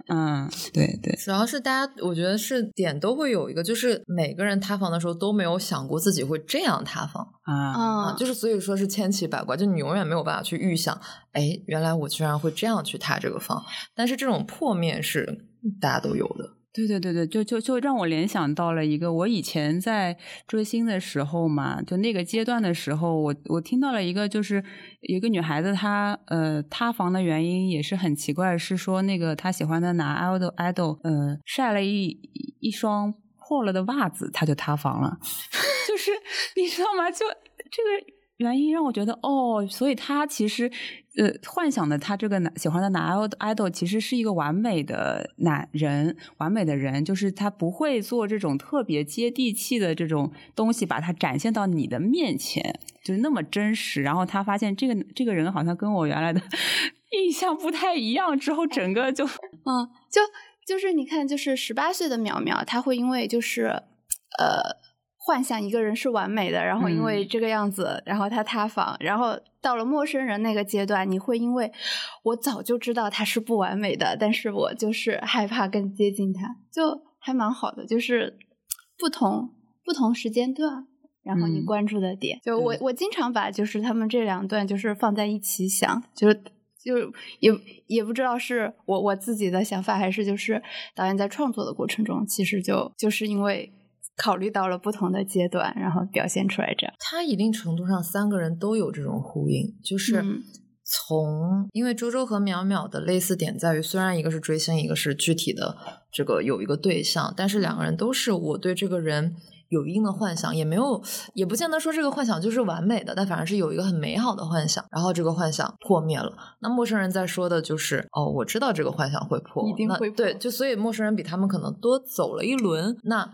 嗯，对对，主要是大家，我觉得是点都会有一个，就是每个人塌房的时候都没有想过自己会这样塌房啊，啊，就是所以说是千奇百怪，就你永远没有办法去预想，哎，原来我居然会这样去塌这个房，但是这种破灭是大家都有的。对对对对，就就就让我联想到了一个，我以前在追星的时候嘛，就那个阶段的时候，我我听到了一个，就是一个女孩子她呃塌房的原因也是很奇怪，是说那个她喜欢的男 idol idol 呃晒了一一双破了的袜子，她就塌房了，就是你知道吗？就这个。原因让我觉得哦，所以他其实呃幻想的他这个男喜欢的男 idol 其实是一个完美的男人，完美的人，就是他不会做这种特别接地气的这种东西，把它展现到你的面前，就是那么真实。然后他发现这个这个人好像跟我原来的 印象不太一样，之后整个就 嗯，就就是你看，就是十八岁的苗苗，他会因为就是呃。幻想一个人是完美的，然后因为这个样子，然后他塌房，然后到了陌生人那个阶段，你会因为我早就知道他是不完美的，但是我就是害怕更接近他，就还蛮好的，就是不同不同时间段，然后你关注的点，就我我经常把就是他们这两段就是放在一起想，就是就也也不知道是我我自己的想法，还是就是导演在创作的过程中，其实就就是因为。考虑到了不同的阶段，然后表现出来这样。他一定程度上三个人都有这种呼应，就是从因为周周和淼淼的类似点在于，虽然一个是追星，一个是具体的这个有一个对象，但是两个人都是我对这个人有一定的幻想，也没有也不见得说这个幻想就是完美的，但反而是有一个很美好的幻想，然后这个幻想破灭了。那陌生人在说的就是哦，我知道这个幻想会破，一定会破。对，就所以陌生人比他们可能多走了一轮。那。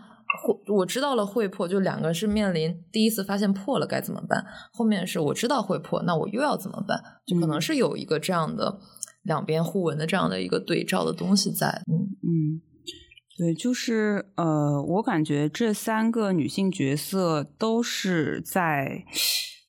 我知道了会破，就两个是面临第一次发现破了该怎么办，后面是我知道会破，那我又要怎么办？就可能是有一个这样的两边互文的这样的一个对照的东西在。嗯嗯，对，就是呃，我感觉这三个女性角色都是在。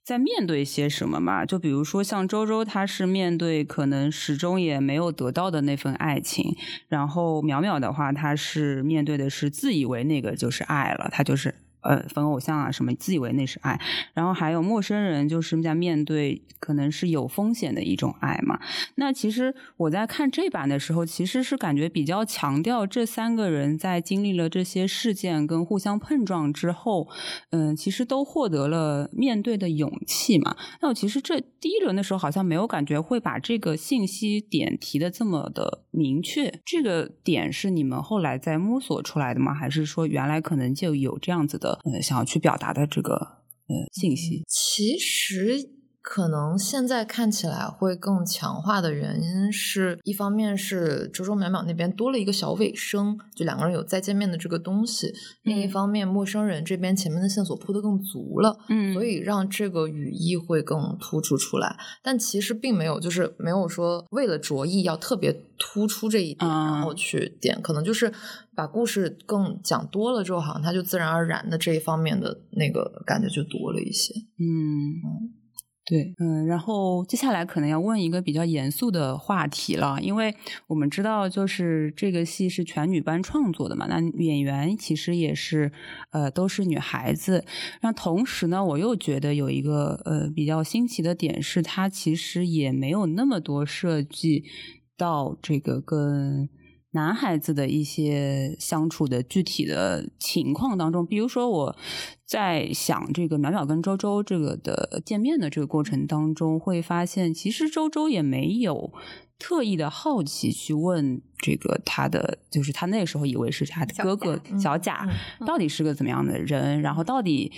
在面对些什么嘛？就比如说像周周，他是面对可能始终也没有得到的那份爱情；然后淼淼的话，他是面对的是自以为那个就是爱了，他就是。呃，粉偶像啊，什么自以为那是爱，然后还有陌生人，就是在面对可能是有风险的一种爱嘛。那其实我在看这版的时候，其实是感觉比较强调这三个人在经历了这些事件跟互相碰撞之后，嗯，其实都获得了面对的勇气嘛。那我其实这第一轮的时候好像没有感觉会把这个信息点提的这么的明确，这个点是你们后来在摸索出来的吗？还是说原来可能就有这样子的？呃，想要去表达的这个呃信息，其实。可能现在看起来会更强化的原因是一方面是周周淼淼那边多了一个小尾声，就两个人有再见面的这个东西；另一方面，陌生人这边前面的线索铺的更足了，嗯，所以让这个语义会更突出出来。但其实并没有，就是没有说为了着意要特别突出这一点，然后去点，可能就是把故事更讲多了之后，好像它就自然而然的这一方面的那个感觉就多了一些，嗯。对，嗯，然后接下来可能要问一个比较严肃的话题了，因为我们知道，就是这个戏是全女班创作的嘛，那演员其实也是，呃，都是女孩子。那同时呢，我又觉得有一个呃比较新奇的点是，它其实也没有那么多设计到这个跟。男孩子的一些相处的具体的情况当中，比如说我在想这个淼淼跟周周这个的见面的这个过程当中，会发现其实周周也没有。特意的好奇去问这个他的，就是他那时候以为是他的哥哥小贾，到底是个怎么样的人？然后到底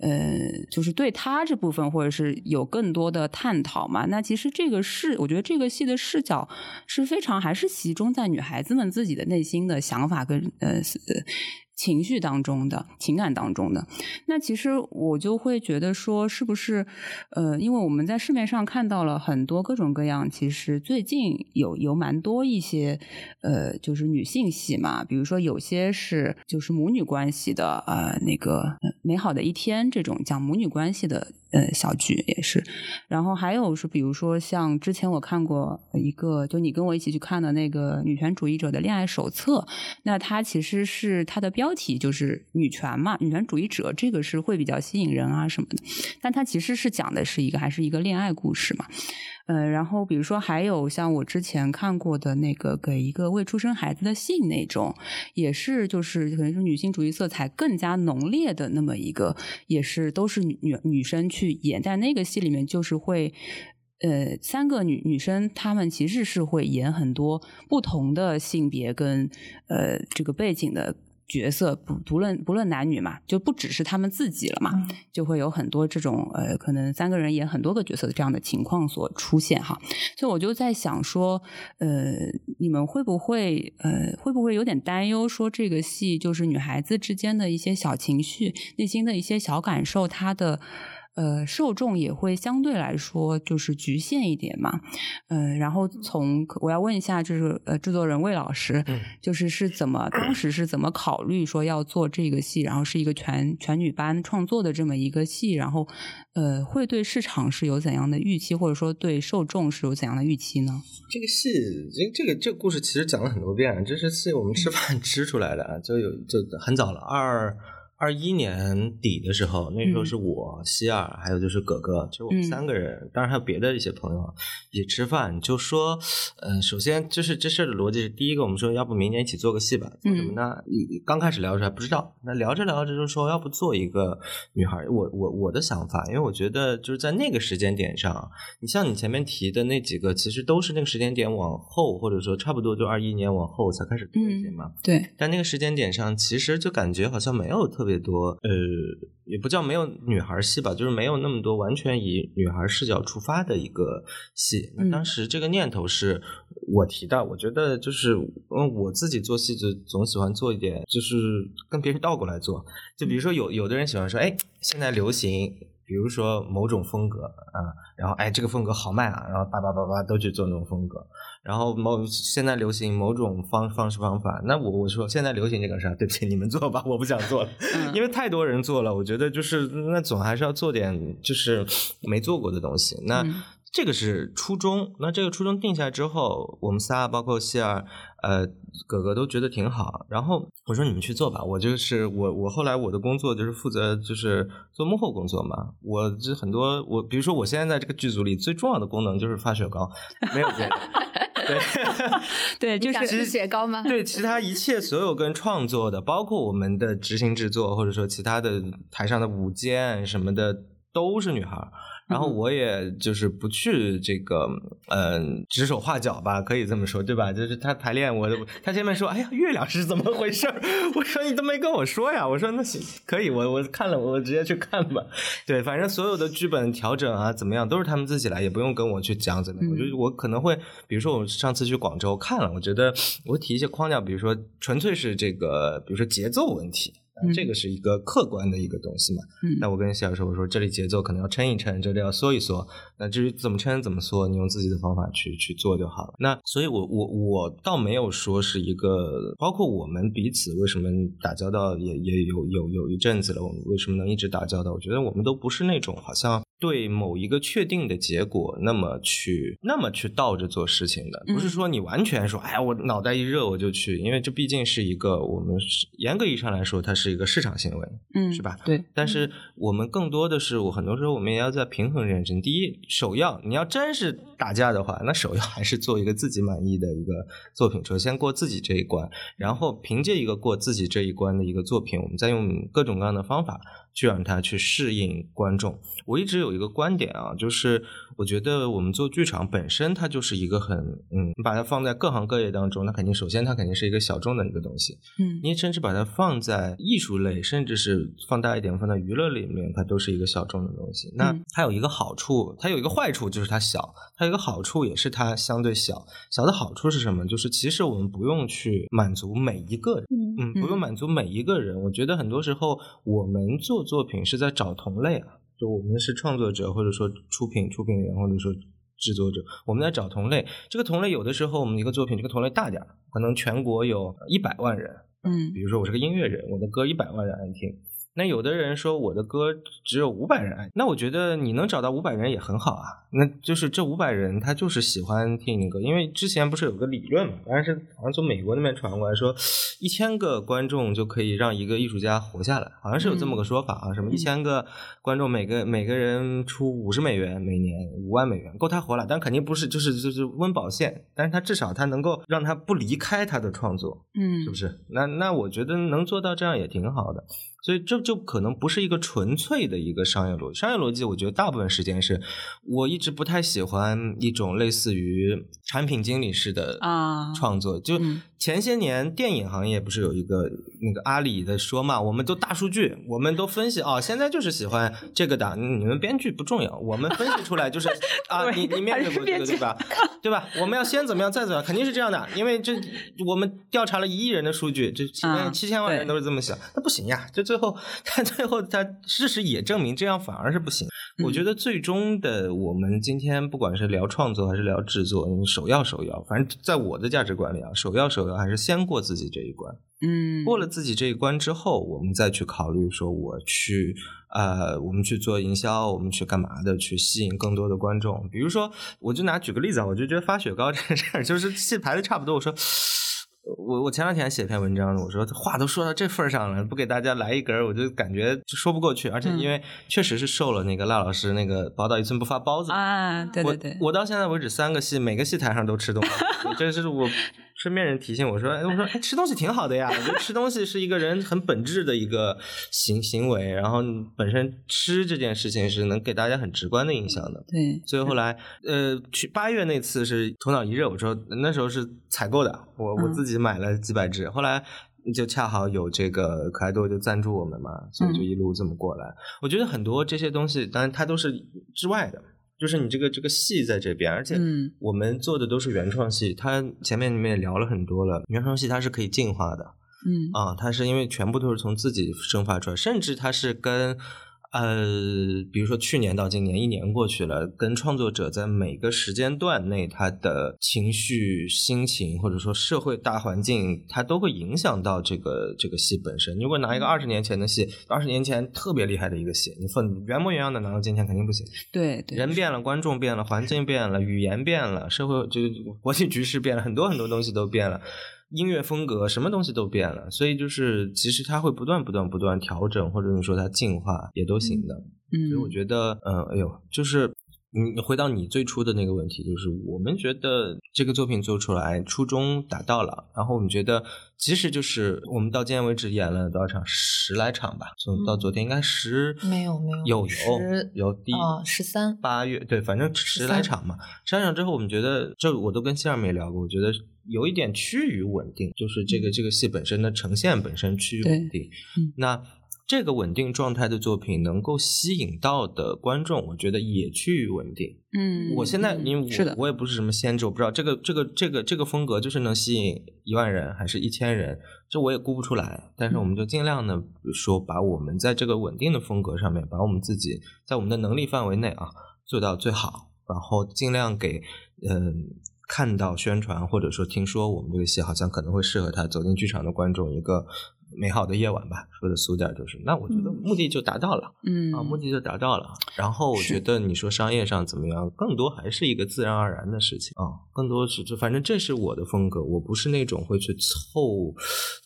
呃，就是对他这部分，或者是有更多的探讨嘛？那其实这个视，我觉得这个戏的视角是非常还是集中在女孩子们自己的内心的想法跟呃。情绪当中的情感当中的，那其实我就会觉得说，是不是呃，因为我们在市面上看到了很多各种各样，其实最近有有蛮多一些呃，就是女性戏嘛，比如说有些是就是母女关系的呃那个美好的一天这种讲母女关系的呃小剧也是，然后还有是比如说像之前我看过一个，就你跟我一起去看的那个女权主义者的恋爱手册，那它其实是它的标题就是女权嘛，女权主义者这个是会比较吸引人啊什么的，但它其实是讲的是一个还是一个恋爱故事嘛。呃，然后比如说还有像我之前看过的那个给一个未出生孩子的信那种，也是就是可能是女性主义色彩更加浓烈的那么一个，也是都是女女女生去演，在那个戏里面就是会，呃，三个女女生她们其实是会演很多不同的性别跟呃这个背景的。角色不不论不论男女嘛，就不只是他们自己了嘛，就会有很多这种呃，可能三个人演很多个角色的这样的情况所出现哈。所以我就在想说，呃，你们会不会呃会不会有点担忧，说这个戏就是女孩子之间的一些小情绪、内心的一些小感受，她的。呃，受众也会相对来说就是局限一点嘛，呃，然后从我要问一下，就是呃，制作人魏老师，就是是怎么当时是怎么考虑说要做这个戏，然后是一个全全女班创作的这么一个戏，然后呃，会对市场是有怎样的预期，或者说对受众是有怎样的预期呢？这个戏，这这个这个故事其实讲了很多遍，这是戏我们吃饭 吃出来的啊，就有就很早了二。二一年底的时候，那时候是我希尔，还有就是哥哥，就我们三个人，当然还有别的一些朋友一起吃饭，就说，嗯，首先就是这事儿的逻辑是，第一个我们说要不明年一起做个戏吧，做什么呢？刚开始聊的时候还不知道，那聊着聊着就说要不做一个女孩，我我我的想法，因为我觉得就是在那个时间点上，你像你前面提的那几个，其实都是那个时间点往后，或者说差不多就二一年往后才开始做一些嘛，对，但那个时间点上，其实就感觉好像没有特。特别多，呃，也不叫没有女孩戏吧，就是没有那么多完全以女孩视角出发的一个戏。那当时这个念头是我提的，我觉得就是，嗯，我自己做戏就总喜欢做一点，就是跟别人倒过来做。就比如说有有的人喜欢说，哎，现在流行，比如说某种风格啊，然后哎，这个风格好卖啊，然后叭叭叭叭都去做那种风格。然后某现在流行某种方方式方法，那我我说现在流行这个啥？对不起，你们做吧，我不想做了，因为太多人做了，我觉得就是那总还是要做点就是没做过的东西。那这个是初衷，那这个初衷定下来之后，我们仨包括希尔呃哥哥都觉得挺好。然后我说你们去做吧，我就是我我后来我的工作就是负责就是做幕后工作嘛。我这很多我比如说我现在在这个剧组里最重要的功能就是发雪糕，没有别的。对，对，就是雪糕吗？对，其他一切所有跟创作的，包括我们的执行制作，或者说其他的台上的舞间什么的，都是女孩。然后我也就是不去这个，嗯，指手画脚吧，可以这么说，对吧？就是他排练，我他前面说，哎呀，月亮是怎么回事？我说你都没跟我说呀。我说那行，可以，我我看了，我直接去看吧。对，反正所有的剧本调整啊，怎么样，都是他们自己来，也不用跟我去讲怎么样。我觉得我可能会，比如说我上次去广州看了，我觉得我提一些框架，比如说纯粹是这个，比如说节奏问题。这个是一个客观的一个东西嘛？那我跟谢老师我说，这里节奏可能要撑一撑，这里要缩一缩。那至于怎么撑怎么缩，你用自己的方法去去做就好了。那所以，我我我倒没有说是一个，包括我们彼此为什么打交道也也有有有一阵子了，我们为什么能一直打交道？我觉得我们都不是那种好像。对某一个确定的结果，那么去那么去倒着做事情的，不是说你完全说，哎呀，我脑袋一热我就去，因为这毕竟是一个我们严格意义上来说，它是一个市场行为，嗯，是吧？对。但是我们更多的是，我很多时候我们也要在平衡认真。第一，首要你要真是打架的话，那首要还是做一个自己满意的一个作品，首先过自己这一关，然后凭借一个过自己这一关的一个作品，我们再用各种各样的方法。去让他去适应观众。我一直有一个观点啊，就是我觉得我们做剧场本身，它就是一个很嗯，你把它放在各行各业当中，那肯定首先它肯定是一个小众的一个东西。嗯，你甚至把它放在艺术类，甚至是放大一点放在娱乐里面，它都是一个小众的东西。那它有一个好处，它有一个坏处，就是它小；它有一个好处，也是它相对小。小的好处是什么？就是其实我们不用去满足每一个人，嗯，不用满足每一个人。我觉得很多时候我们做。作品是在找同类啊，就我们是创作者，或者说出品出品人，或者说制作者，我们在找同类。这个同类有的时候我们一个作品，这个同类大点儿可能全国有一百万人，嗯，比如说我是个音乐人，我的歌一百万人爱听，那有的人说我的歌只有五百人爱，那我觉得你能找到五百人也很好啊。那就是这五百人他就是喜欢听你的歌，因为之前不是有个理论嘛，当然是好像从美国那边传过来说，一千个观众就可以让一个艺术家活下来，好像是有这么个说法啊。什么一千个观众每个每个人出五十美元每年五万美元够他活了，但肯定不是就是就是温饱线，但是他至少他能够让他不离开他的创作，嗯，是不是？那那我觉得能做到这样也挺好的。所以这就可能不是一个纯粹的一个商业逻辑。商业逻辑，我觉得大部分时间是我一直不太喜欢一种类似于产品经理式的啊创作。就前些年电影行业不是有一个那个阿里的说嘛，我们都大数据，我们都分析哦，现在就是喜欢这个的，你们编剧不重要，我们分析出来就是 啊，你你面对过这个对吧？对吧？我们要先怎么样，再怎么样，肯定是这样的，因为这我们调查了一亿人的数据，这七千七千万人都是这么想，那不行呀，这最后，但最后，他事实也证明这样反而是不行。我觉得最终的，我们今天不管是聊创作还是聊制作，首要首要，反正在我的价值观里啊，首要首要还是先过自己这一关。嗯，过了自己这一关之后，我们再去考虑说，我去呃，我们去做营销，我们去干嘛的，去吸引更多的观众。比如说，我就拿举个例子啊，我就觉得发雪糕这个事儿，就是戏排的差不多，我说。我我前两天写篇文章，我说话都说到这份上了，不给大家来一根我就感觉就说不过去。而且因为确实是受了那个赖老师那个“宝岛一寸不发包子”啊，对对对，我到现在为止三个戏，每个戏台上都吃东西，这是我。身边人提醒我说：“哎，我说哎，吃东西挺好的呀。我觉得吃东西是一个人很本质的一个行行为，然后本身吃这件事情是能给大家很直观的印象的。对，所以后来呃，去八月那次是头脑一热，我说那时候是采购的，我我自己买了几百只。后来就恰好有这个可爱多就赞助我们嘛，所以就一路这么过来。我觉得很多这些东西，当然它都是之外的。”就是你这个这个戏在这边，而且我们做的都是原创戏。它前面你们也聊了很多了，原创戏它是可以进化的，嗯啊，它是因为全部都是从自己生发出来，甚至它是跟。呃，比如说去年到今年，一年过去了，跟创作者在每个时间段内，他的情绪、心情，或者说社会大环境，它都会影响到这个这个戏本身。如果拿一个二十年前的戏，二十年前特别厉害的一个戏，你放原模原样的拿到今天肯定不行。对对，人变了，观众变了，环境变了，语言变了，社会就是国际局势变了，很多很多东西都变了。音乐风格什么东西都变了，所以就是其实它会不断不断不断调整，或者你说它进化也都行的。嗯，所以我觉得，嗯，哎呦，就是你回到你最初的那个问题，就是我们觉得这个作品做出来初衷达到了，然后我们觉得其实就是我们到今天为止演了多少场，十来场吧，从到昨天应该十没有没有有有有第啊十三八月对，反正十来场嘛，十来场之后，我们觉得这我都跟希尔没聊过，我觉得。有一点趋于稳定，就是这个这个戏本身的呈现本身趋于稳定。那这个稳定状态的作品能够吸引到的观众，我觉得也趋于稳定。嗯，我现在因为我我也不是什么先知，我不知道这个这个这个这个风格就是能吸引一万人还是一千人，这我也估不出来。但是我们就尽量的说，把我们在这个稳定的风格上面，把我们自己在我们的能力范围内啊做到最好，然后尽量给嗯。看到宣传，或者说听说我们这个戏好像可能会适合他走进剧场的观众一个美好的夜晚吧，说的俗点就是，那我觉得目的就达到了，嗯啊，目的就达到了。然后我觉得你说商业上怎么样，更多还是一个自然而然的事情啊，更多是就反正这是我的风格，我不是那种会去凑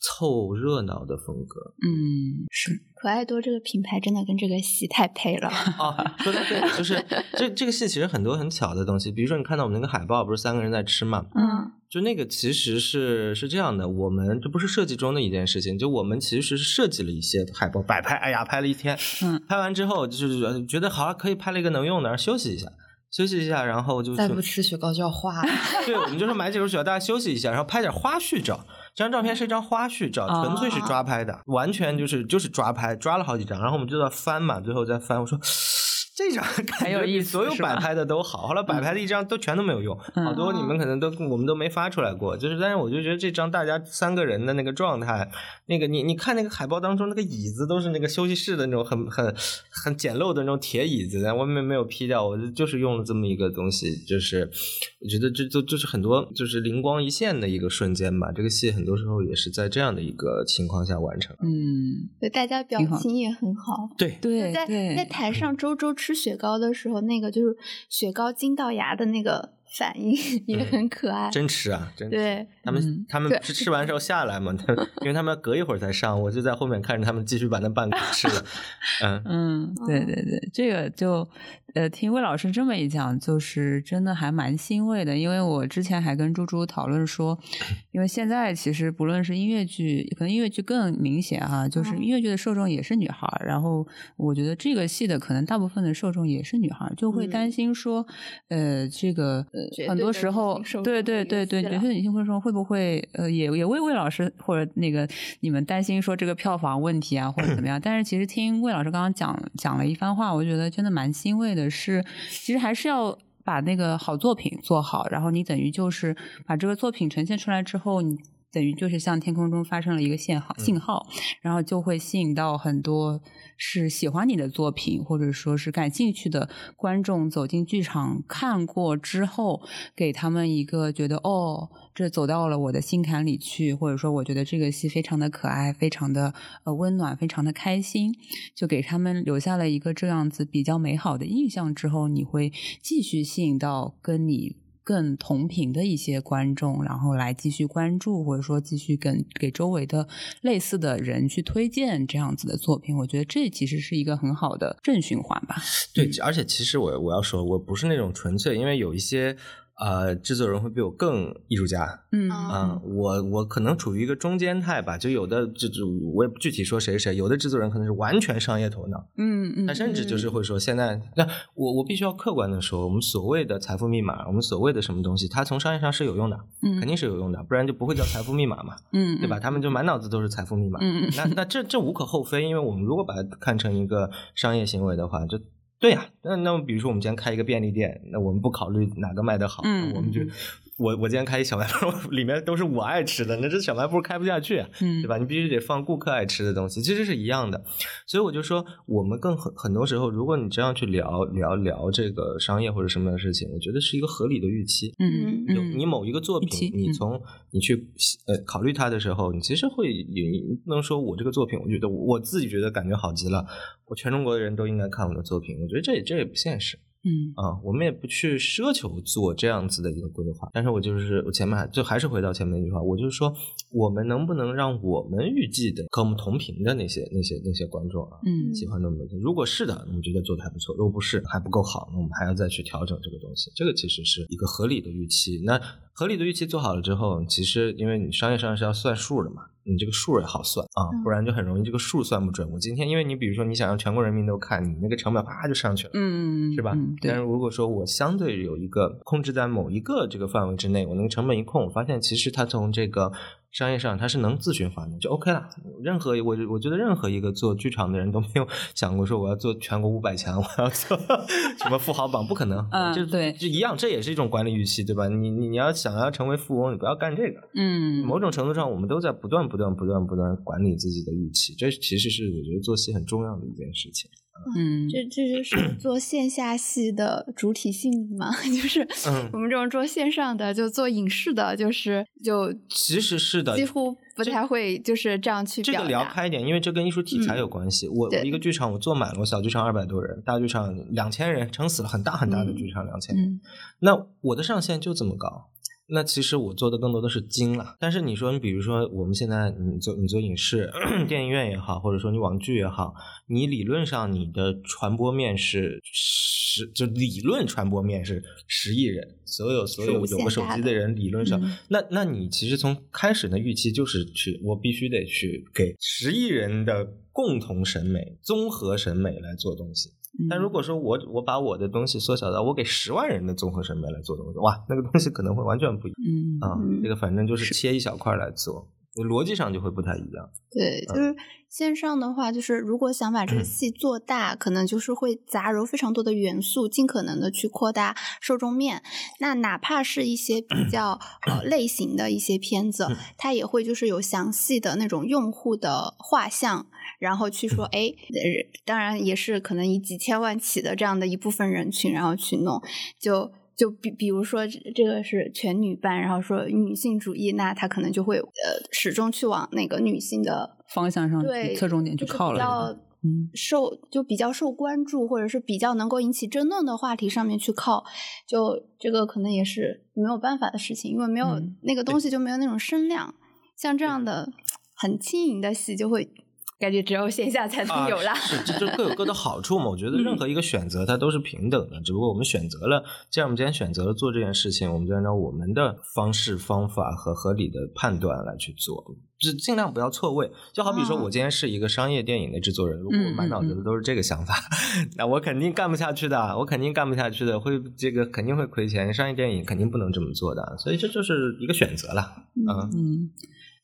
凑热闹的风格。嗯，是可爱多这个品牌真的跟这个戏太配了 哦！说的对，就是 这这个戏其实很多很巧的东西，比如说你看到我们那个海报，不是三个人在吃嘛？嗯，就那个其实是是这样的，我们这不是设计中的一件事情，就我们其实是设计了一些海报摆拍，哎呀，拍了一天，嗯，拍完之后就是觉得好了，可以拍了一个能用的，然后休息一下。休息一下，然后就再不吃雪糕就要化了。对，我们就说买几束雪糕，大家休息一下，然后拍点花絮照。这张照片是一张花絮照，纯粹是抓拍的，完全就是就是抓拍，抓了好几张，然后我们就在翻嘛，最后再翻。我说这张感觉比所有摆拍的都好。后来摆拍的一张都全都没有用，好多你们可能都我们都没发出来过。就是，但是我就觉得这张大家三个人的那个状态，那个你你看那个海报当中那个椅子都是那个休息室的那种很很很简陋的那种铁椅子，外面没有 P 掉，我就是用了这么一个东西，就是我觉得这就就是很多就是灵光一现的一个瞬间吧。这个戏很多时候也是在这样的一个情况下完成。嗯，对，大家表情也很好。对对，在在台上周周吃。吃雪糕的时候，那个就是雪糕惊到牙的那个反应 也很可爱。真吃啊，真对。他们他们是吃完之后下来嘛，因为他们要隔一会儿才上，我就在后面看着他们继续把那半个吃了。嗯嗯，对对对，这个就。呃，听魏老师这么一讲，就是真的还蛮欣慰的。因为我之前还跟猪猪讨论说，因为现在其实不论是音乐剧，可能音乐剧更明显哈，就是音乐剧的受众也是女孩儿。然后我觉得这个戏的可能大部分的受众也是女孩儿，就会担心说，呃，这个呃，很多时候，对对对对，绝对女性观众会不会呃，也也为魏老师或者那个你们担心说这个票房问题啊，或者怎么样？但是其实听魏老师刚刚讲讲了一番话，我觉得真的蛮欣慰的。是，其实还是要把那个好作品做好，然后你等于就是把这个作品呈现出来之后，你等于就是像天空中发生了一个信号，信号，然后就会吸引到很多是喜欢你的作品或者说是感兴趣的观众走进剧场看过之后，给他们一个觉得哦。这走到了我的心坎里去，或者说我觉得这个戏非常的可爱，非常的呃温暖，非常的开心，就给他们留下了一个这样子比较美好的印象。之后你会继续吸引到跟你更同频的一些观众，然后来继续关注，或者说继续跟给周围的类似的人去推荐这样子的作品。我觉得这其实是一个很好的正循环吧。对，而且其实我我要说，我不是那种纯粹，因为有一些。呃，制作人会比我更艺术家，嗯。啊，我我可能处于一个中间态吧，就有的就就我也不具体说谁谁，有的制作人可能是完全商业头脑，嗯嗯，他甚至就是会说，现在那我我必须要客观的说，我们所谓的财富密码，我们所谓的什么东西，它从商业上是有用的，嗯，肯定是有用的，不然就不会叫财富密码嘛，嗯，对吧？他们就满脑子都是财富密码，嗯嗯，那那这这无可厚非，因为我们如果把它看成一个商业行为的话，就。对呀，那那么比如说我们今天开一个便利店，那我们不考虑哪个卖的好，我们就。我我今天开一小卖部，里面都是我爱吃的，那这小卖部开不下去，嗯，对吧？你必须得放顾客爱吃的东西，其实是一样的。所以我就说，我们更很很多时候，如果你这样去聊聊聊这个商业或者什么样的事情，我觉得是一个合理的预期。嗯有你某一个作品，你从你去呃考虑它的时候，你其实会也不能说我这个作品，我觉得我自己觉得感觉好极了，我全中国的人都应该看我的作品，我觉得这也这也不现实。嗯啊，我们也不去奢求做这样子的一个规划，但是我就是我前面就还是回到前面那句话，我就是说，我们能不能让我们预计的和我们同频的那些那些那些观众啊，嗯，喜欢这么多？如果是的，我们觉得做的还不错；如果不是，还不够好，那我们还要再去调整这个东西。这个其实是一个合理的预期。那合理的预期做好了之后，其实因为你商业上是要算数的嘛。你这个数也好算啊，不然就很容易这个数算不准。我今天因为你比如说你想让全国人民都看，你那个成本啪就上去了，嗯，是吧？但是如果说我相对有一个控制在某一个这个范围之内，我那个成本一控，我发现其实它从这个。商业上它是能自循环的，就 OK 了。任何我我觉得任何一个做剧场的人都没有 想过说我要做全国五百强，我要做 什么富豪榜，不可能。嗯，就对，就一样，这也是一种管理预期，对吧？你你你要想要成为富翁，你不要干这个。嗯，某种程度上，我们都在不断不断不断不断管理自己的预期，这其实是我觉得做戏很重要的一件事情。嗯，这这就是做线下戏的主体性嘛，就是我们这种做线上的，就做影视的，就是就其实是的，几乎不太会就是这样去这个聊开一点，因为这跟艺术题材有关系。我我一个剧场我坐满了，我小剧场二百多人，大剧场两千人，撑死了很大很大的剧场两千人，那我的上限就这么高。那其实我做的更多的是精了，但是你说你比如说我们现在你做你做影视 电影院也好，或者说你网剧也好，你理论上你的传播面是十，就理论传播面是十亿人，所有所有有个手机的人理论上，那那你其实从开始的预期就是去我必须得去给十亿人的共同审美、综合审美来做东西。但如果说我我把我的东西缩小到我给十万人的综合审美来做东西，哇，那个东西可能会完全不一样。嗯啊，这个反正就是切一小块来做。逻辑上就会不太一样。对，就是线上的话，就是如果想把这个戏做大，可能就是会杂糅非常多的元素，尽可能的去扩大受众面。那哪怕是一些比 较呃类型的一些片子，它也会就是有详细的那种用户的画像，然后去说，哎，当然也是可能以几千万起的这样的一部分人群，然后去弄，就。就比比如说这个是全女班，然后说女性主义，那他可能就会呃始终去往那个女性的方向上对侧重点去靠了，嗯，受就比较受关注或者是比较能够引起争论的话题上面去靠，就这个可能也是没有办法的事情，因为没有那个东西就没有那种声量，像这样的。很轻盈的戏就会。感觉只有线下才能有啦，是这就各有各的好处嘛。我觉得任何一个选择它都是平等的，只不过我们选择了，既然我们今天选择了做这件事情，我们就按照我们的方式、方法和合理的判断来去做，就尽量不要错位。就好比说我今天是一个商业电影的制作人，如果我满脑子的都是这个想法，那我肯定干不下去的，我肯定干不下去的，会这个肯定会亏钱。商业电影肯定不能这么做的，所以这就是一个选择了，嗯。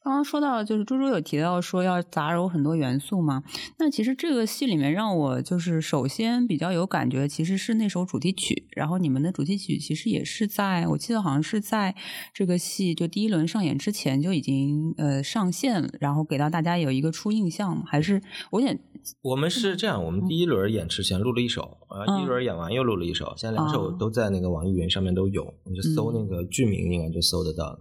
刚刚说到，就是猪猪有提到说要杂糅很多元素嘛。那其实这个戏里面让我就是首先比较有感觉，其实是那首主题曲。然后你们的主题曲其实也是在我记得好像是在这个戏就第一轮上演之前就已经呃上线了，然后给到大家有一个初印象。还是我有点，我们是这样，我们第一轮演之前录了一首，一轮演完又录了一首，现在两首都在那个网易云上面都有，你就搜那个剧名应该就搜得到了。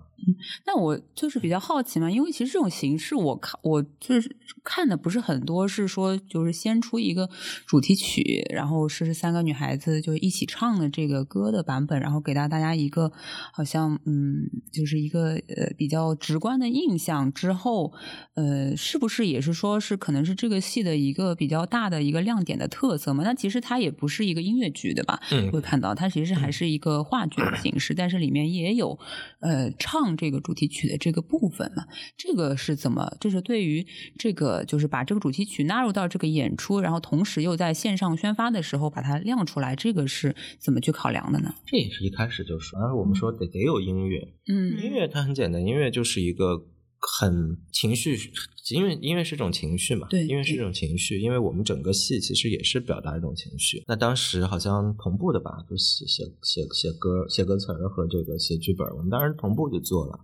那我就是比较好奇嘛，因为其实这种形式，我看我就是看的不是很多，是说就是先出一个主题曲，然后是三个女孩子就一起唱的这个歌的版本，然后给到大家一个好像嗯，就是一个呃比较直观的印象之后，呃，是不是也是说是可能是这个戏的一个比较大的一个亮点的特色嘛？那其实它也不是一个音乐剧对吧？嗯，会看到它其实还是一个话剧的形式，但是里面也有呃唱。这个主题曲的这个部分嘛，这个是怎么？这是对于这个，就是把这个主题曲纳入到这个演出，然后同时又在线上宣发的时候把它亮出来，这个是怎么去考量的呢？这也是一开始就说，我们说得得有音乐，嗯，音乐它很简单，音乐就是一个。很情绪，因为因为是一种情绪嘛，对，因为是一种情绪，因为我们整个戏其实也是表达一种情绪。那当时好像同步的吧，就写写写写歌、写歌词儿和这个写剧本，我们当时同步就做了。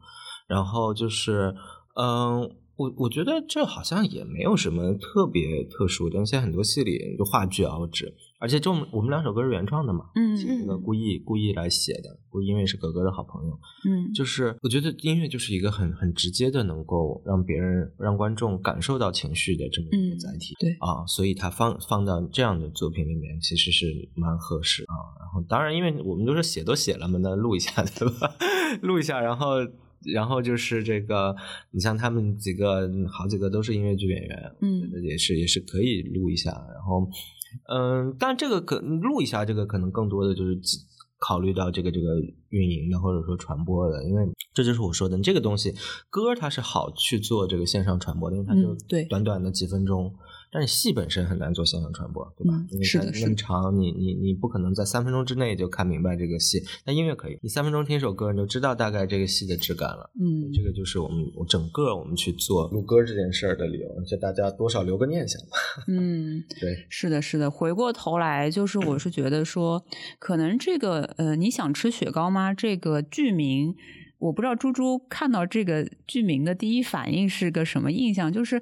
然后就是，嗯，我我觉得这好像也没有什么特别特殊的，现在很多戏里就话剧啊，我指。而且这我们两首歌是原创的嘛，嗯，那个故意故意来写的，故意因为是格格的好朋友，嗯，就是我觉得音乐就是一个很很直接的，能够让别人让观众感受到情绪的这么一个载体，对啊，所以它放放到这样的作品里面其实是蛮合适啊。然后当然，因为我们都是写都写了嘛，那录一下对吧？录一下，然后然后就是这个，你像他们几个好几个都是音乐剧演员，嗯，也是也是可以录一下，然后。嗯，但这个可录一下，这个可能更多的就是考虑到这个这个运营的或者说传播的，因为这就是我说的，这个东西歌它是好去做这个线上传播的，因为它就短短的几分钟。但是戏本身很难做线上传播，对吧？因为它那么长，你你你不可能在三分钟之内就看明白这个戏。但音乐可以，你三分钟听一首歌，你就知道大概这个戏的质感了。嗯，这个就是我们我整个我们去做录歌这件事儿的理由，就大家多少留个念想吧。嗯，对，是的，是的。回过头来，就是我是觉得说，可能这个呃，你想吃雪糕吗？这个剧名，我不知道猪猪看到这个剧名的第一反应是个什么印象，就是。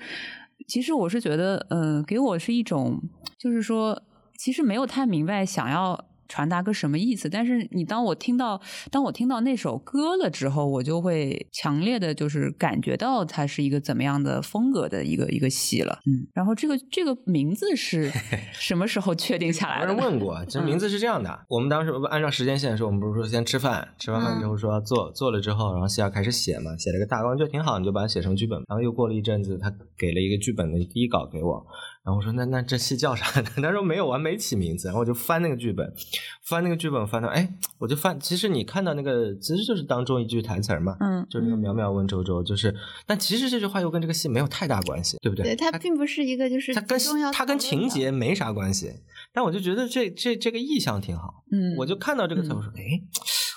其实我是觉得，嗯，给我是一种，就是说，其实没有太明白想要。传达个什么意思？但是你当我听到当我听到那首歌了之后，我就会强烈的就是感觉到它是一个怎么样的风格的一个一个戏了。嗯，然后这个这个名字是 什么时候确定下来的？有人问过，这 名字是这样的。我们当时按照时间线说，我们不是说先吃饭，吃完饭之后说做做了之后，然后戏要开始写嘛，写了个大纲，觉得挺好，你就把它写成剧本。然后又过了一阵子，他给了一个剧本的第一稿给我。然后我说那那这戏叫啥呢？他说没有，我还没起名字。然后我就翻那个剧本，翻那个剧本，翻到哎，我就翻。其实你看到那个，其实就是当中一句台词嘛，嗯，就是那个淼淼问周周，就是，但其实这句话又跟这个戏没有太大关系，对不对？对，它并不是一个就是它跟它跟情节没啥关系。但我就觉得这这这个意象挺好，嗯，我就看到这个词，我说哎。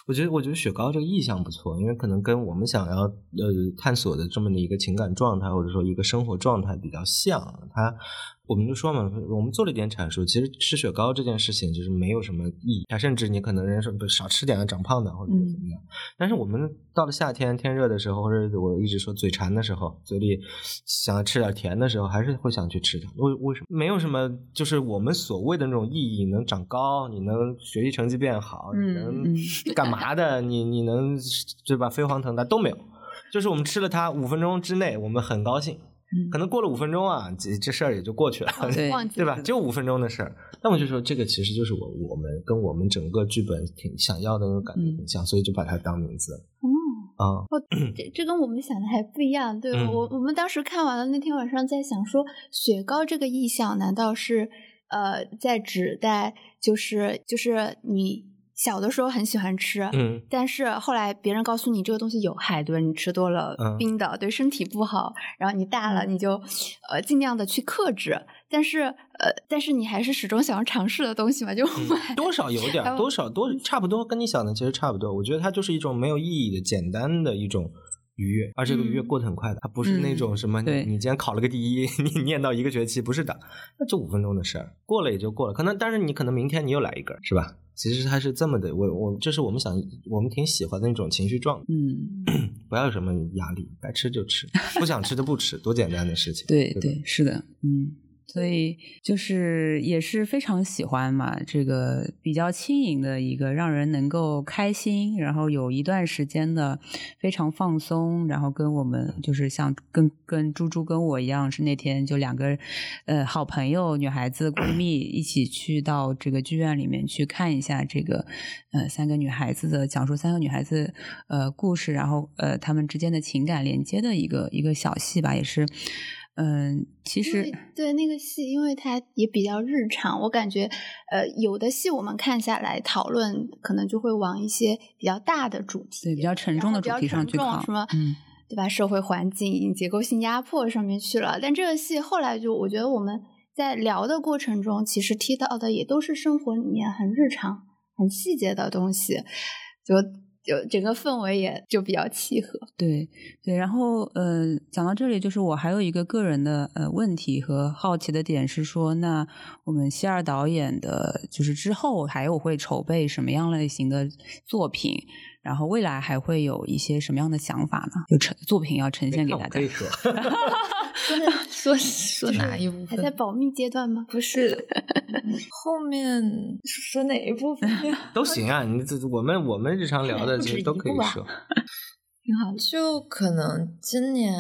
我觉得，我觉得雪糕这个意象不错，因为可能跟我们想要呃探索的这么的一个情感状态，或者说一个生活状态比较像。它，我们就说嘛，我们做了一点阐述。其实吃雪糕这件事情就是没有什么意义，它甚至你可能人说不少吃点长胖的或者怎么样。但是我们到了夏天天热的时候，或者我一直说嘴馋的时候，嘴里想吃点甜的时候，还是会想去吃它。为为什么？没有什么，就是我们所谓的那种意义，能长高，你能学习成绩变好，你能干嘛的？你你能对吧？飞黄腾达都没有，就是我们吃了它五分钟之内，我们很高兴。可能过了五分钟啊，这这事儿也就过去了，对 对吧？就五分钟的事儿。那我就说，这个其实就是我我们跟我们整个剧本挺想要的那种感觉挺像，所以就把它当名字。哦，哦，这这跟我们想的还不一样。对我我们当时看完了那天晚上在想说，雪糕这个意象难道是呃在指代就是就是你。小的时候很喜欢吃，嗯，但是后来别人告诉你这个东西有害，对吧？你吃多了冰的对身体不好。然后你大了，你就呃尽量的去克制。但是呃，但是你还是始终想要尝试的东西嘛，就多少有点，多少多差不多，跟你想的其实差不多。我觉得它就是一种没有意义的、简单的一种。愉悦，而这个愉悦过得很快的，它不是那种什么，你你今天考了个第一，你念到一个学期，不是的，那就五分钟的事儿，过了也就过了。可能，但是你可能明天你又来一根，是吧？其实它是这么的，我我这是我们想，我们挺喜欢的那种情绪状态。嗯，不要有什么压力，该吃就吃，不想吃就不吃，多简单的事情。对对，是的，嗯。所以就是也是非常喜欢嘛，这个比较轻盈的一个，让人能够开心，然后有一段时间的非常放松，然后跟我们就是像跟跟猪猪跟我一样，是那天就两个呃好朋友女孩子闺蜜一起去到这个剧院里面去看一下这个呃三个女孩子的讲述三个女孩子呃故事，然后呃她们之间的情感连接的一个一个小戏吧，也是。嗯，其实对那个戏，因为它也比较日常，我感觉，呃，有的戏我们看下来讨论，可能就会往一些比较大的主题，对比较沉重的主题上去靠，什么，嗯，对吧？社会环境、结构性压迫上面去了。但这个戏后来就，我觉得我们在聊的过程中，其实提到的也都是生活里面很日常、很细节的东西，就。就整个氛围也就比较契合，对对。然后呃，讲到这里，就是我还有一个个人的呃问题和好奇的点是说，那我们希尔导演的，就是之后还有会筹备什么样类型的作品？然后未来还会有一些什么样的想法呢？有成作品要呈现给大家。可以说，说说哪一部分？还在保密阶段吗？不是，后面说哪一部分？都行啊，你这我们我们日常聊的其实都可以说，挺好。就可能今年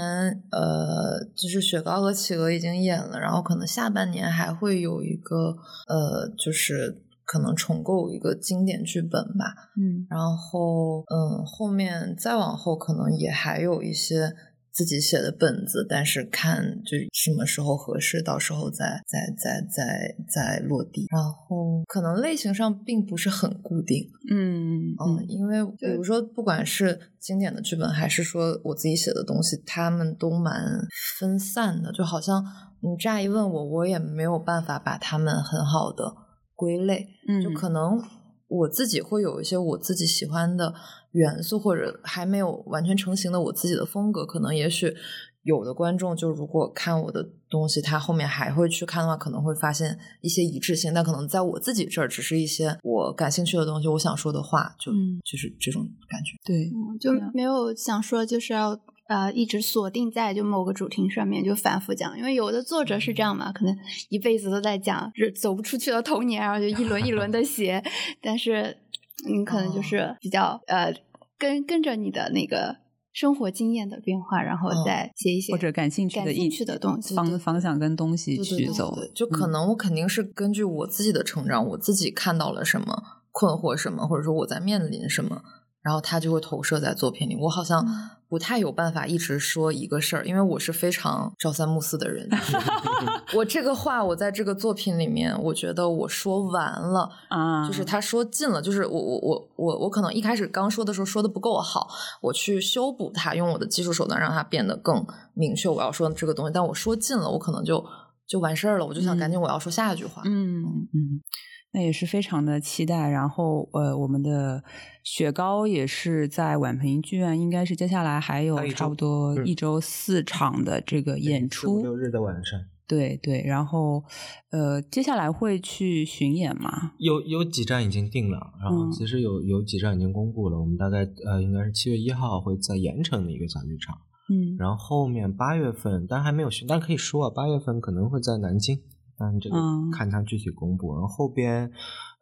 呃，就是雪糕和企鹅已经演了，然后可能下半年还会有一个呃，就是。可能重构一个经典剧本吧，嗯，然后嗯，后面再往后可能也还有一些自己写的本子，但是看就什么时候合适，到时候再再再再再落地。然后可能类型上并不是很固定，嗯嗯，因为比如说不管是经典的剧本，还是说我自己写的东西，他们都蛮分散的，就好像你乍一问我，我也没有办法把他们很好的。归类，嗯，就可能我自己会有一些我自己喜欢的元素，或者还没有完全成型的我自己的风格。可能也许有的观众就如果看我的东西，他后面还会去看的话，可能会发现一些一致性。但可能在我自己这儿，只是一些我感兴趣的东西，我想说的话，就就是这种感觉。对，就没有想说就是要。呃，一直锁定在就某个主题上面，就反复讲，因为有的作者是这样嘛，可能一辈子都在讲，是走不出去的童年，然后就一轮一轮的写。但是你可能就是比较呃，跟跟着你的那个生活经验的变化，然后再写一些或者感兴趣的兴趣的东西方方向跟东西去走。就可能我肯定是根据我自己的成长，我自己看到了什么困惑什么，或者说我在面临什么。然后他就会投射在作品里。我好像不太有办法一直说一个事儿，因为我是非常朝三暮四的人。我这个话，我在这个作品里面，我觉得我说完了啊，就是他说尽了，就是我我我我我可能一开始刚说的时候说的不够好，我去修补它，用我的技术手段让它变得更明确。我要说的这个东西，但我说尽了，我可能就就完事儿了。我就想赶紧我要说下一句话。嗯嗯。那也是非常的期待。然后呃，我们的雪糕也是在宛平剧院，应该是接下来还有差不多一周四场的这个演出，六日的晚上。对对，然后呃，接下来会去巡演吗？有有几站已经定了，然后其实有有几站已经公布了。我们大概呃，应该是七月一号会在盐城的一个小剧场，嗯，然后后面八月份，但还没有巡，但可以说啊，八月份可能会在南京，但这个看它具体公布。然后后边，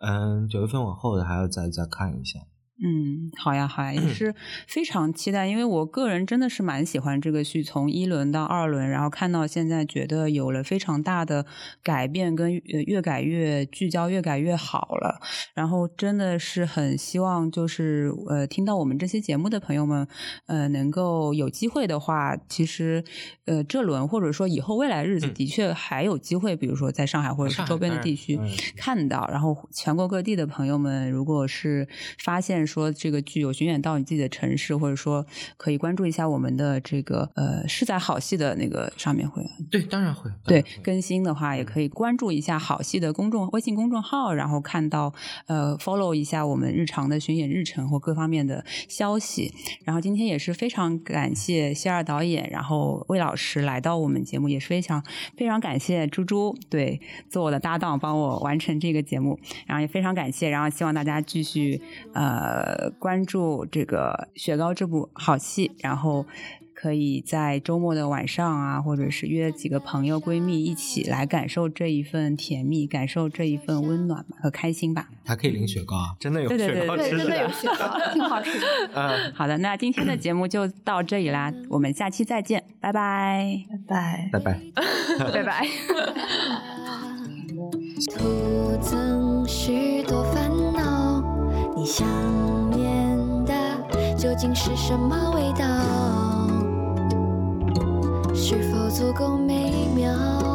嗯，九月份往后的还要再再看一下。嗯，好呀，好呀，也是非常期待，因为我个人真的是蛮喜欢这个剧，从一轮到二轮，然后看到现在，觉得有了非常大的改变，跟越改越聚焦，越改越好了。然后真的是很希望，就是呃，听到我们这期节目的朋友们，呃，能够有机会的话，其实呃，这轮或者说以后未来日子，的确还有机会，比如说在上海或者是周边的地区看到，然后全国各地的朋友们，如果是发现。说这个剧有巡演到你自己的城市，或者说可以关注一下我们的这个呃是在好戏的那个上面会，对，当然会，对更新的话也可以关注一下好戏的公众微信公众号，然后看到呃 follow 一下我们日常的巡演日程或各方面的消息。然后今天也是非常感谢谢二导演，然后魏老师来到我们节目，也是非常非常感谢猪猪对做我的搭档，帮我完成这个节目，然后也非常感谢，然后希望大家继续呃。呃，关注这个雪糕这部好戏，然后可以在周末的晚上啊，或者是约几个朋友闺蜜一起来感受这一份甜蜜，感受这一份温暖和开心吧。还可以领雪糕啊，真的有雪糕吃，真的有雪糕，挺好吃的。嗯，好的，那今天的节目就到这里啦，我们下期再见，拜拜，拜拜，拜拜，拜拜。竟是什么味道？是否足够美妙？